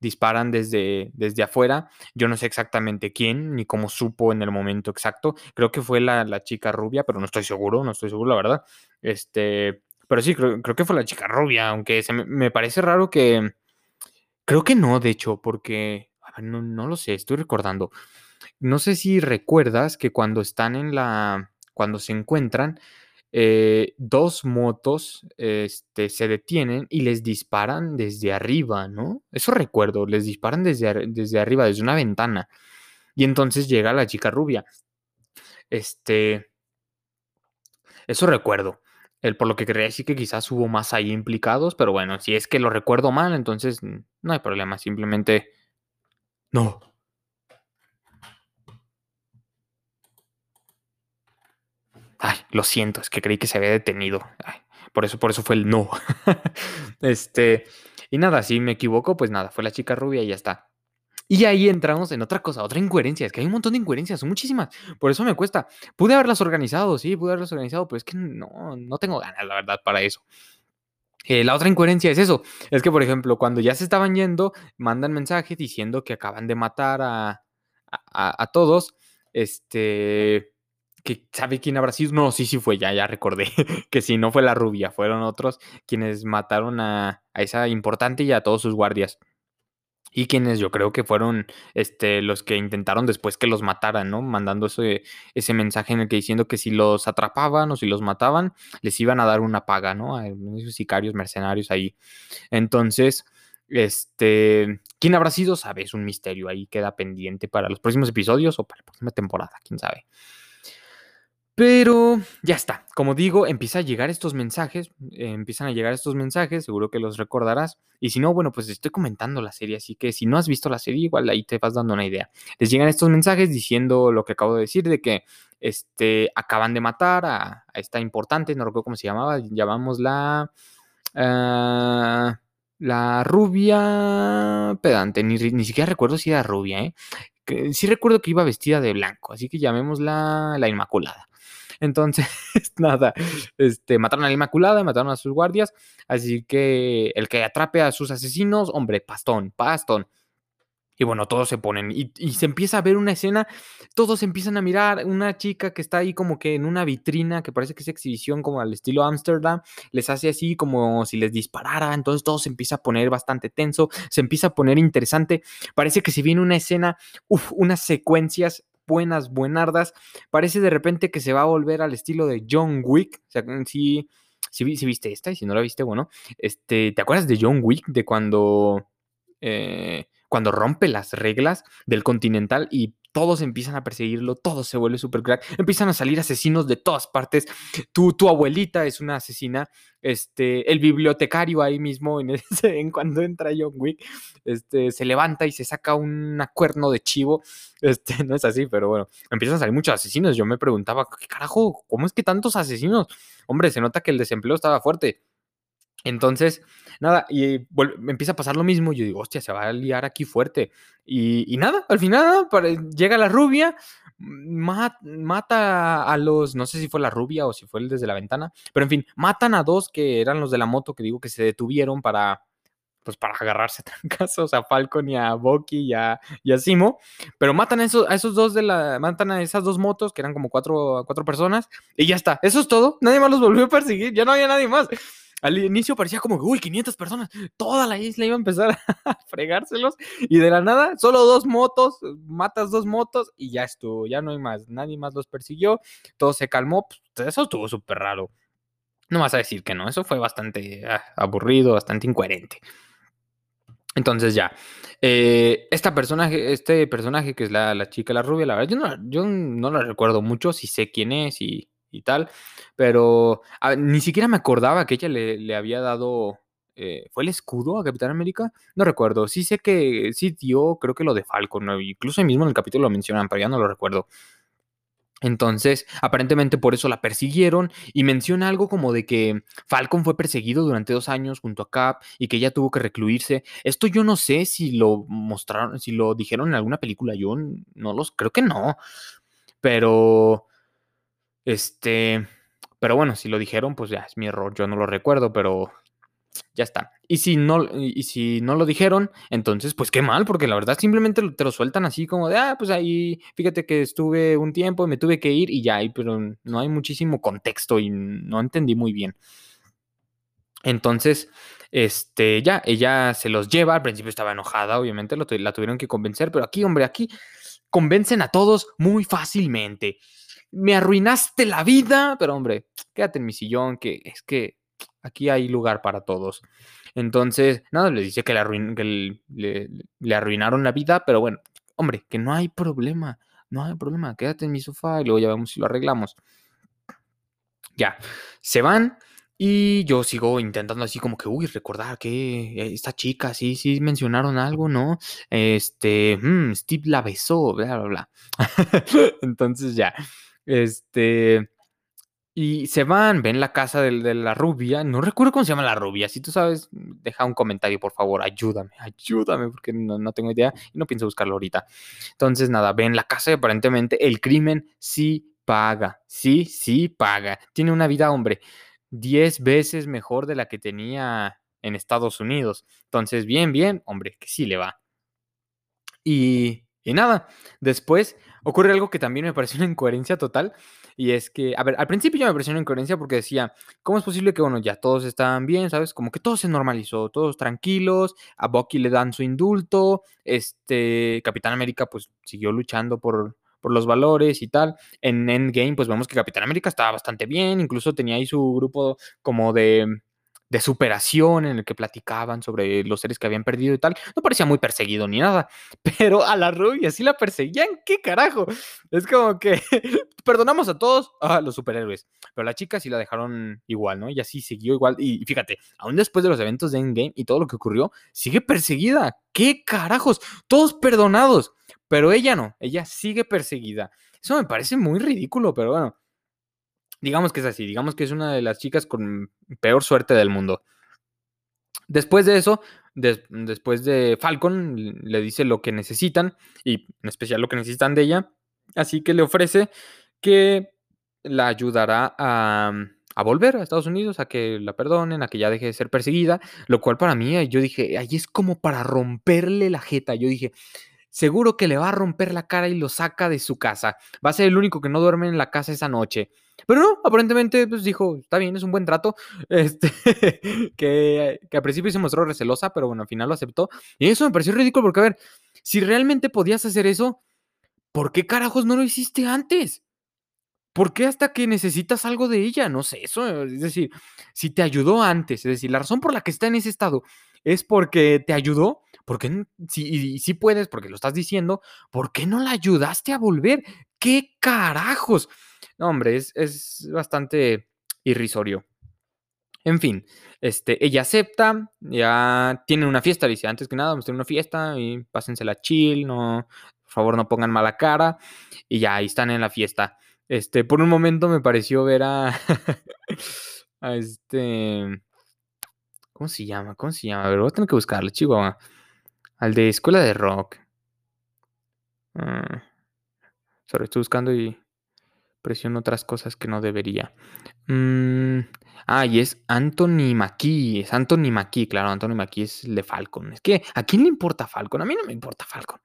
disparan desde, desde afuera. Yo no sé exactamente quién ni cómo supo en el momento exacto. Creo que fue la, chica rubia, pero no estoy seguro, no estoy seguro, la verdad. Este, pero sí, creo, que fue la chica rubia, aunque me, parece raro que... Creo que no, de hecho, porque... no, no lo sé, estoy recordando. No sé si recuerdas que cuando están en la... Cuando se encuentran, eh, dos motos este, se detienen y les disparan desde arriba, ¿no? Eso recuerdo, les disparan desde, desde arriba, desde una ventana. Y entonces llega la chica rubia. Este. Eso recuerdo. El, por lo que quería decir que quizás hubo más ahí implicados, pero bueno, si es que lo recuerdo mal, entonces no hay problema, simplemente no. Ay, lo siento, es que creí que se había detenido. por eso, por eso fue el no. este, y nada, si me equivoco, pues nada, fue la chica rubia y ya está. Y ahí entramos en otra cosa, otra incoherencia. Es que hay un montón de incoherencias, son muchísimas. Por eso me cuesta. Pude haberlas organizado, sí, pude haberlas organizado, pero es que no, no tengo ganas, la verdad, para eso. Eh, la otra incoherencia es eso. Es que, por ejemplo, cuando ya se estaban yendo, mandan mensajes diciendo que acaban de matar a, a, a todos. Este que sabe quién habrá sido. No, sí, sí fue, ya, ya recordé. que si no fue la rubia, fueron otros quienes mataron a, esa importante y a todos sus guardias. Y quienes yo creo que fueron este, los que intentaron después que los mataran, ¿no? Mandando ese, ese mensaje en el que diciendo que si los atrapaban o si los mataban, les iban a dar una paga, ¿no? A esos sicarios mercenarios ahí. Entonces, este, ¿quién habrá sido? Sabe, es un misterio. Ahí queda pendiente para los próximos episodios o para la próxima temporada, quién sabe. Pero ya está. Como digo, empieza a llegar estos mensajes. Eh, empiezan a llegar estos mensajes. Seguro que los recordarás. Y si no, bueno, pues estoy comentando la serie. Así que si no has visto la serie, igual ahí te vas dando una idea. Les llegan estos mensajes diciendo lo que acabo de decir: de que este, acaban de matar a, esta importante, no recuerdo cómo se llamaba. Llamámosla. Uh, la rubia pedante, ni, ni siquiera recuerdo si era rubia, ¿eh? Sí recuerdo que iba vestida de blanco, así que llamémosla la Inmaculada. Entonces, nada, este, mataron a la Inmaculada, mataron a sus guardias, así que el que atrape a sus asesinos, hombre, pastón, pastón. Y bueno, todos se ponen y, se empieza a ver una escena, todos empiezan a mirar una chica que está ahí como que en una vitrina que parece que es exhibición como al estilo Amsterdam, les hace así como si les disparara, entonces todo se empieza a poner bastante tenso, se empieza a poner interesante, parece que si viene una escena, uf, unas secuencias buenas, buenardas, parece de repente que se va a volver al estilo de John Wick, o sea, si, si, si viste esta y si no la viste, bueno, este, ¿te acuerdas de John Wick? De cuando... Eh, cuando rompe las reglas del Continental y todos empiezan a perseguirlo, todo se vuelve super crack, empiezan a salir asesinos de todas partes, tu, tu abuelita es una asesina, este, el bibliotecario ahí mismo, en, ese, en cuando entra John Wick, este, se levanta y se saca un cuerno de chivo, este, no es así, pero bueno, empiezan a salir muchos asesinos, yo me preguntaba, ¿qué carajo? ¿Cómo es que tantos asesinos? Hombre, se nota que el desempleo estaba fuerte. Entonces, nada, y vuelve, empieza a pasar lo mismo. Yo digo, hostia, se va a liar aquí fuerte. Y, nada, al final llega la rubia, mat, mata a los, no sé si fue la rubia o si fue el desde la ventana, pero en fin, matan a dos que eran los de la moto que digo que se detuvieron para, pues para agarrarse trancazos a Falcon y a Bucky y a, y a Simo, pero matan a esos, a esos dos de la, matan a esas dos motos que eran como cuatro, cuatro personas y ya está, eso es todo, nadie más los volvió a perseguir, ya no había nadie más. Al inicio parecía como, uy, 500 personas, toda la isla iba a empezar a fregárselos y de la nada, solo dos motos, matas dos motos y ya estuvo, ya no hay más, nadie más los persiguió, todo se calmó, pues, eso estuvo súper raro. No vas a decir que no, eso fue bastante ah, aburrido, bastante incoherente. Entonces ya, eh, esta personaje, este personaje que es la, la, chica, la rubia, la verdad, yo no, yo no la recuerdo mucho, si sé quién es y, y tal, pero a, ni siquiera me acordaba que ella le, había dado, eh, ¿fue el escudo a Capitán América? No recuerdo, sí sé que sí dio, creo que lo de Falcon, incluso ahí mismo en el capítulo lo mencionan, pero ya no lo recuerdo. Entonces, aparentemente por eso la persiguieron y menciona algo como de que Falcon fue perseguido durante dos años junto a Cap y que ella tuvo que recluirse. Esto yo no sé si lo mostraron, si lo dijeron en alguna película, yo no los, creo que no, pero, este, pero bueno, si lo dijeron, pues ya es mi error, yo no lo recuerdo, pero ya está. Y si no, y si no lo dijeron, entonces, pues qué mal, porque la verdad simplemente te lo sueltan así como de, ah, pues ahí, fíjate que estuve un tiempo y me tuve que ir y ya, pero no hay muchísimo contexto y no entendí muy bien. Entonces, este, ya, ella se los lleva, al principio estaba enojada, obviamente, lo, la tuvieron que convencer, pero aquí, hombre, aquí convencen a todos muy fácilmente. Me arruinaste la vida, pero hombre, quédate en mi sillón, que es que aquí hay lugar para todos. Entonces, nada, le dice que, le, arruinaron la vida, pero bueno, hombre, que no hay problema, no hay problema, quédate en mi sofá y luego ya vemos si lo arreglamos. Ya, se van y yo sigo intentando así como que, uy, recordar que esta chica, sí, sí mencionaron algo, ¿no? Este, mmm, Steve la besó, bla, bla, bla. Entonces ya, este... Y se van, ven la casa de, de, la rubia. No recuerdo cómo se llama la rubia. Si tú sabes, deja un comentario, por favor. Ayúdame, ayúdame, porque no, no, tengo idea y no pienso buscarlo ahorita. Entonces, nada, ven la casa y aparentemente el crimen sí paga. Sí, sí paga. Tiene una vida, hombre, 10 veces mejor de la que tenía en Estados Unidos. Entonces, bien, bien, hombre, que sí le va. Y, y nada, después ocurre algo que también me pareció una incoherencia total. Y es que, a ver, al principio ya me pareció una incoherencia porque decía, ¿cómo es posible que, bueno, ya todos estaban bien, ¿sabes? Como que todo se normalizó, todos tranquilos, a Bucky le dan su indulto, este, Capitán América pues siguió luchando por, por los valores y tal. En Endgame pues vemos que Capitán América estaba bastante bien, incluso tenía ahí su grupo como de de superación en el que platicaban sobre los seres que habían perdido y tal. No parecía muy perseguido ni nada, pero a la rubia sí la perseguían, ¿qué carajo? Es como que perdonamos a todos, a los superhéroes, pero la chica sí la dejaron igual, ¿no? Y así siguió igual. Y fíjate, aún después de los eventos de Endgame y todo lo que ocurrió, sigue perseguida. ¿Qué carajos? Todos perdonados, pero ella no, ella sigue perseguida. Eso me parece muy ridículo, pero bueno, Digamos que es así, digamos que es una de las chicas con peor suerte del mundo. Después de eso, des- después de Falcon, le dice lo que necesitan y en especial lo que necesitan de ella. Así que le ofrece que la ayudará a, a volver a Estados Unidos, a que la perdonen, a que ya deje de ser perseguida, lo cual para mí, yo dije, ahí es como para romperle la jeta. Yo dije, seguro que le va a romper la cara y lo saca de su casa. Va a ser el único que no duerme en la casa esa noche. Pero no, aparentemente pues dijo, está bien, es un buen trato. Este, que, que al principio se mostró recelosa, pero bueno, al final lo aceptó. Y eso me pareció ridículo porque, a ver, si realmente podías hacer eso, ¿por qué carajos no lo hiciste antes? ¿Por qué hasta que necesitas algo de ella? No sé, eso, es decir, si te ayudó antes, es decir, la razón por la que está en ese estado es porque te ayudó, porque n- si, y si puedes, porque lo estás diciendo, ¿por qué no la ayudaste a volver? ¿Qué carajos? No, hombre, es, bastante irrisorio. En fin, este, ella acepta, ya tienen una fiesta, dice, antes que nada, vamos a tener una fiesta y pásensela chill, no, por favor no pongan mala cara, y ya ahí están en la fiesta. Este, por un momento me pareció ver a, este, ¿cómo se llama? ¿Cómo se llama? A ver, voy a tener que buscarlo, Chihuahua. Al de Escuela de Rock. Ah, sorry, estoy buscando y presiono otras cosas que no debería. Mm, ah, y es Anthony Mackie. Es Anthony Mackie, claro, Anthony Mackie es el de Falcon. Es que, ¿a quién le importa Falcon? A mí no me importa Falcon.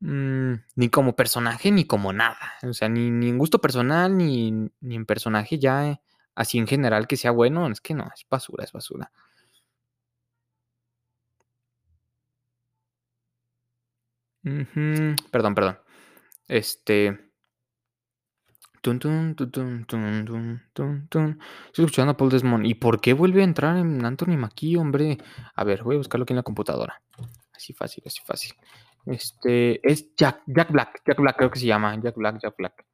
Mm, ni como personaje, ni como nada. O sea, ni, ni en gusto personal, ni, ni en personaje ya, eh, así en general que sea bueno. Es que no, es basura, es basura. Perdón, perdón. Este. Estoy escuchando a Paul Desmond. ¿Y por qué vuelve a entrar en Anthony Mackie, hombre? A ver, voy a buscarlo aquí en la computadora. Así fácil, así fácil. Este es Jack, Jack Black. Jack Black creo que se llama. Jack Black, Jack Black.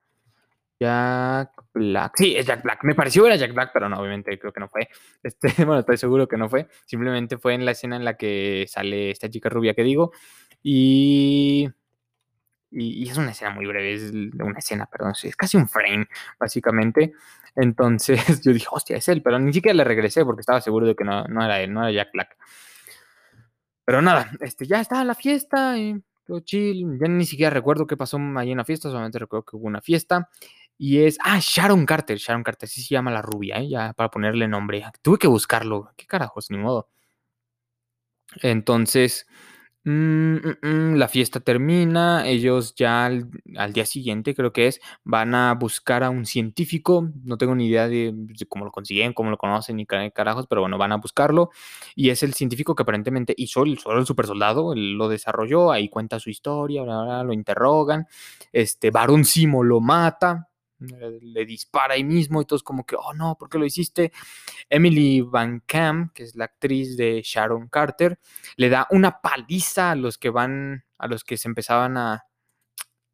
Jack Black. Sí, es Jack Black. Me pareció era Jack Black, pero no, obviamente creo que no fue. Este, bueno, estoy seguro que no fue. Simplemente fue en la escena en la que sale esta chica rubia que digo. Y y, es una escena muy breve, es una escena, perdón, es casi un frame, básicamente. Entonces yo dije, hostia, es él, pero ni siquiera le regresé porque estaba seguro de que no, no era él, no era Jack Black. Pero nada, este, ya estaba la fiesta, y todo chill, ya ni siquiera recuerdo qué pasó ahí en la fiesta, solamente recuerdo que hubo una fiesta. Y es, ah, Sharon Carter, Sharon Carter, sí se llama la rubia, ¿eh? ya para ponerle nombre. Tuve que buscarlo, qué carajos, ni modo. Entonces, mm, mm, mm, la fiesta termina, ellos ya al, día siguiente, creo que es, van a buscar a un científico, no tengo ni idea de, cómo lo consiguen, cómo lo conocen, ni carajos, pero bueno, van a buscarlo, y es el científico que aparentemente hizo el, el super soldado, lo desarrolló, ahí cuenta su historia, bla, bla, lo interrogan, este, Barón Simo lo mata, le, le dispara ahí mismo, y todos como que, oh no, ¿por qué lo hiciste? Emily Van Camp, que es la actriz de Sharon Carter, le da una paliza a los que van, a los que se empezaban a,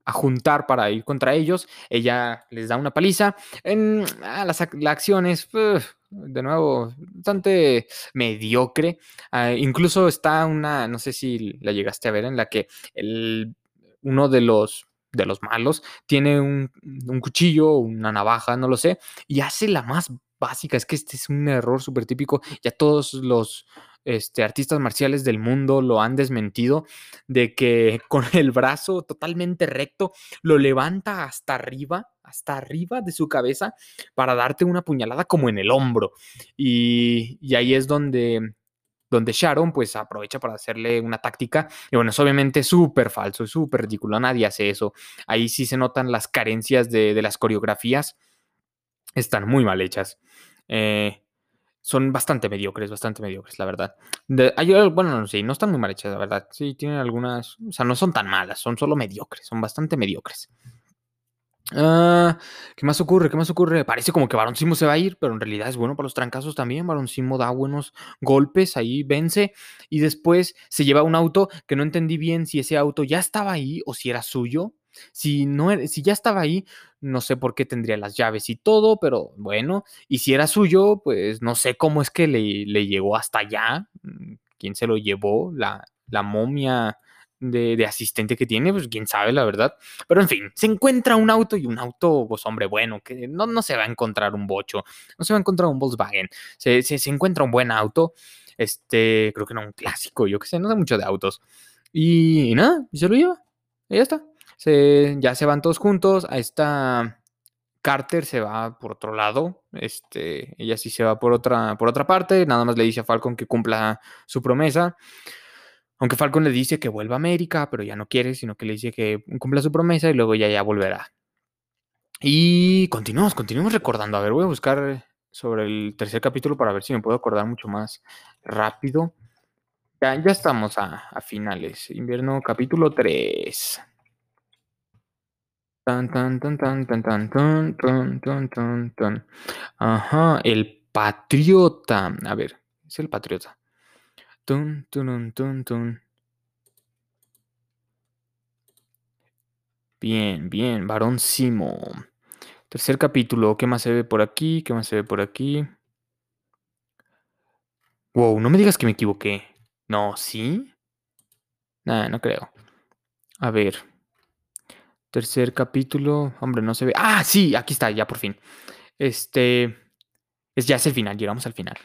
a juntar para ir contra ellos. Ella les da una paliza. En, ah, las ac- la acción es, uf, de nuevo, bastante mediocre. Ah, incluso está una, no sé si la llegaste a ver, en la que el, uno de los de los malos tiene un, un cuchillo, una navaja, no lo sé, y hace la más básica. Es que este es un error súper típico. Ya todos los este, artistas marciales del mundo lo han desmentido, de que con el brazo totalmente recto lo levanta hasta arriba, hasta arriba de su cabeza, para darte una puñalada como en el hombro. Y, y ahí es donde donde Sharon pues aprovecha para hacerle una táctica y bueno, es obviamente súper falso, es súper ridículo, nadie hace eso. Ahí sí se notan las carencias de, las coreografías, están muy mal hechas. Eh, son bastante mediocres, bastante mediocres, la verdad. De, bueno, no sé, no están muy mal hechas, la verdad. Sí, tienen algunas, o sea, no son tan malas, son solo mediocres, son bastante mediocres. Ah, ¿qué más ocurre? ¿Qué más ocurre? Parece como que Barón Simo se va a ir, pero en realidad es bueno para los trancazos también. Barón Simo da buenos golpes, ahí vence y después se lleva un auto que no entendí bien si ese auto ya estaba ahí o si era suyo. Si, no, si ya estaba ahí, no sé por qué tendría las llaves y todo, pero bueno, y si era suyo, pues no sé cómo es que le, le llegó hasta allá. mm, ¿Quién se lo llevó? La, la momia de, de asistente que tiene, pues quién sabe, la verdad. Pero en fin, se encuentra un auto y un auto, pues hombre, bueno, que no, no se va a encontrar un bocho, no se va a encontrar un Volkswagen, se, se, encuentra un buen auto. este, creo que no, un clásico, yo que sé, no sé mucho de autos. Y, nada, se lo lleva, y ya está. Se, ya se van todos juntos, a esta Carter se va por otro lado, este, ella sí se va por otra, por otra parte, nada más le dice a Falcon que cumpla su promesa. Aunque Falcon le dice que vuelva a América, pero ya no quiere, sino que le dice que cumpla su promesa y luego ya ya volverá. Y continuamos, continuamos recordando. A ver, voy a buscar sobre el tercer capítulo para ver si me puedo acordar mucho más rápido. Ya, ya estamos a, finales. Invierno capítulo 3. Tan, tan, tan, tan, tan, tan, tan, tan, tan, tan, tan. Ajá, el patriota. A ver, es el patriota. Tun, tun, tun, tun. Bien, bien, varón Simo. Tercer capítulo, ¿qué más se ve por aquí? ¿Qué más se ve por aquí? Wow, no me digas que me equivoqué. No, ¿sí? Nah, no creo. A ver. Tercer capítulo. Hombre, no se ve. Ah, sí, aquí está, ya por fin. Este. Es, ya es el final, llegamos al final.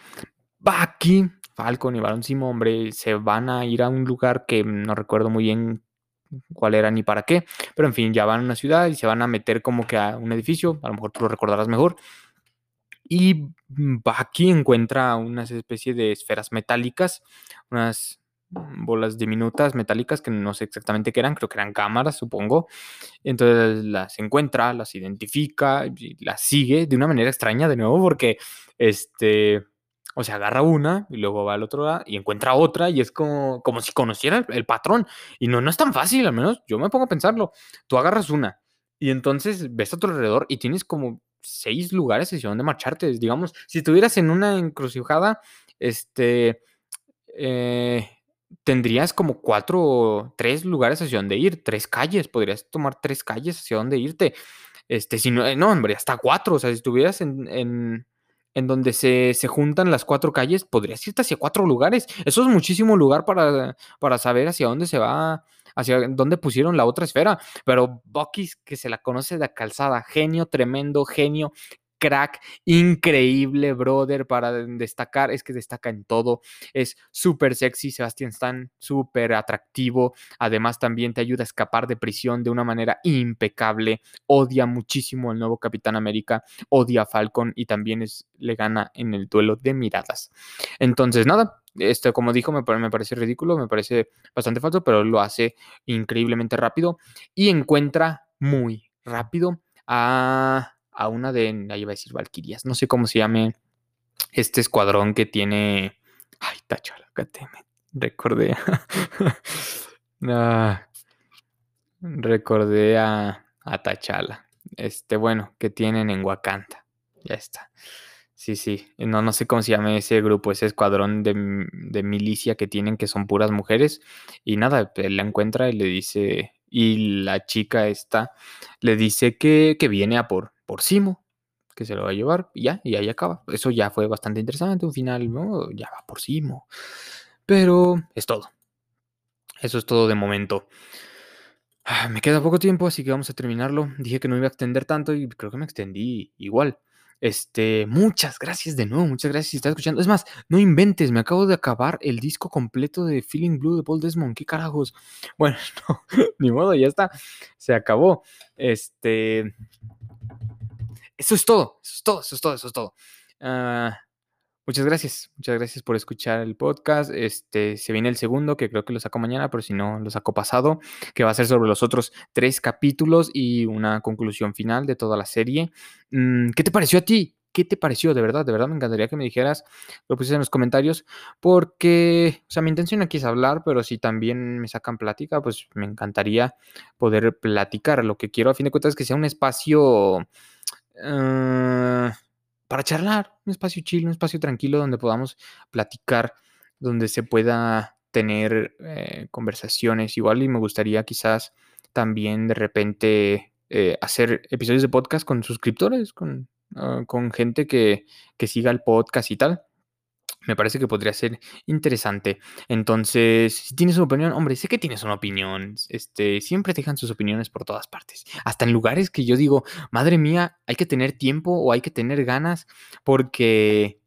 Bucky, Falcon y Barón Simo, hombre, se van a ir a un lugar que no recuerdo muy bien cuál era ni para qué. Pero en fin, ya van a una ciudad y se van a meter como que a un edificio. A lo mejor tú lo recordarás mejor. Y Bucky encuentra unas especies de esferas metálicas, unas bolas diminutas metálicas que no sé exactamente qué eran, creo que eran cámaras, supongo. Entonces las encuentra, las identifica, las sigue de una manera extraña de nuevo porque este o sea, agarra una y luego va al otro lado y encuentra otra y es como, como si conociera el, el, patrón. Y no, no es tan fácil, al menos yo me pongo a pensarlo. Tú agarras una y entonces ves a tu alrededor y tienes como seis lugares hacia donde marcharte. Digamos, si estuvieras en una encrucijada, este, eh, tendrías como cuatro, tres lugares hacia donde ir, tres calles, podrías tomar tres calles hacia donde irte. Este, si no, no, hombre, hasta cuatro, o sea, si estuvieras en, en, en donde se, se, juntan las cuatro calles, podrías irte hacia cuatro lugares. Eso es muchísimo lugar para, para saber hacia dónde se va, hacia dónde pusieron la otra esfera. Pero Bucky, que se la conoce de calzada, genio, tremendo genio, crack, increíble, brother, para destacar, es que destaca en todo, es súper sexy, Sebastián Stan, súper atractivo, además también te ayuda a escapar de prisión de una manera impecable, odia muchísimo al nuevo Capitán América, odia a Falcon y también es, le gana en el duelo de miradas. Entonces, nada, esto, como dijo, me, me, parece ridículo, me parece bastante falso, pero lo hace increíblemente rápido y encuentra muy rápido a a una de, ahí va a decir Valkyrias, no sé cómo se llame este escuadrón que tiene, ay, Tachala, me recordé, ah, recordé a, a Tachala, este, bueno, que tienen en Wakanda, ya está. Sí, sí, no, no sé cómo se llama ese grupo, ese escuadrón de, de, milicia que tienen, que son puras mujeres. Y nada, la encuentra y le dice, y la chica esta le dice que, que viene a por, por Simo, que se lo va a llevar, y ya, y ahí acaba. Eso ya fue bastante interesante, un final, ¿no? Ya va por Simo. Pero es todo. Eso es todo de momento. Ah, me queda poco tiempo, así que vamos a terminarlo. Dije que no iba a extender tanto y creo que me extendí igual. Este, muchas gracias de nuevo, muchas gracias si estás escuchando. Es más, no inventes, me acabo de acabar el disco completo de Feeling Blue de Paul Desmond. ¿Qué carajos? Bueno, no, ni modo, ya está. Se acabó. Este, eso es todo, eso es todo, eso es todo, eso es todo. Uh, muchas gracias, muchas gracias por escuchar el podcast. Este, se viene el segundo, que creo que lo saco mañana, pero si no, lo saco pasado, que va a ser sobre los otros tres capítulos y una conclusión final de toda la serie. Mm, ¿Qué te pareció a ti? ¿Qué te pareció? De verdad, de verdad me encantaría que me dijeras, lo pusieras en los comentarios, porque, o sea, mi intención aquí es hablar, pero si también me sacan plática, pues me encantaría poder platicar. Lo que quiero a fin de cuentas es que sea un espacio uh, para charlar, un espacio chill, un espacio tranquilo donde podamos platicar, donde se pueda tener eh, conversaciones. Igual y me gustaría quizás también de repente eh, hacer episodios de podcast con suscriptores, con, uh, con gente que, que siga el podcast y tal me parece que podría ser interesante. Entonces, si tienes una opinión, hombre, sé que tienes una opinión. Este, siempre dejan sus opiniones por todas partes. Hasta en lugares que yo digo, madre mía, hay que tener tiempo o hay que tener ganas porque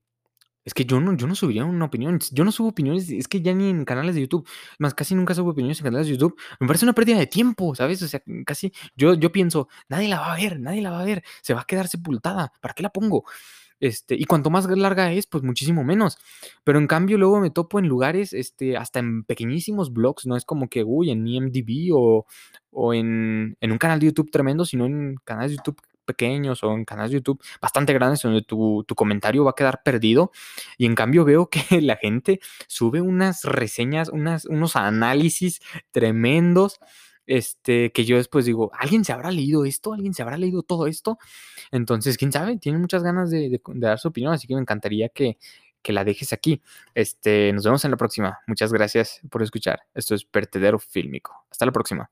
Es que yo no, yo no subiría una opinión. Yo no subo opiniones, es que ya ni en canales de YouTube. Más casi nunca subo opiniones en canales de YouTube. Me parece una pérdida de tiempo, ¿sabes? O sea, casi yo, yo pienso, nadie la va a ver, nadie la va a ver. Se va a quedar sepultada. ¿Para qué la pongo? Este, y cuanto más larga es, pues muchísimo menos. Pero en cambio luego me topo en lugares, este, hasta en pequeñísimos blogs, no es como que, uy, en IMDb o, o en, en un canal de YouTube tremendo, sino en canales de YouTube pequeños o en canales de YouTube bastante grandes donde tu, tu, comentario va a quedar perdido. Y en cambio veo que la gente sube unas reseñas, unas, unos análisis tremendos. Este, que yo después digo, ¿alguien se habrá leído esto? ¿Alguien se habrá leído todo esto? Entonces, quién sabe, tiene muchas ganas de dar su opinión, así que me encantaría que, que la dejes aquí. Este, nos vemos en la próxima. Muchas gracias por escuchar. Esto es Vertedero Fílmico. Hasta la próxima.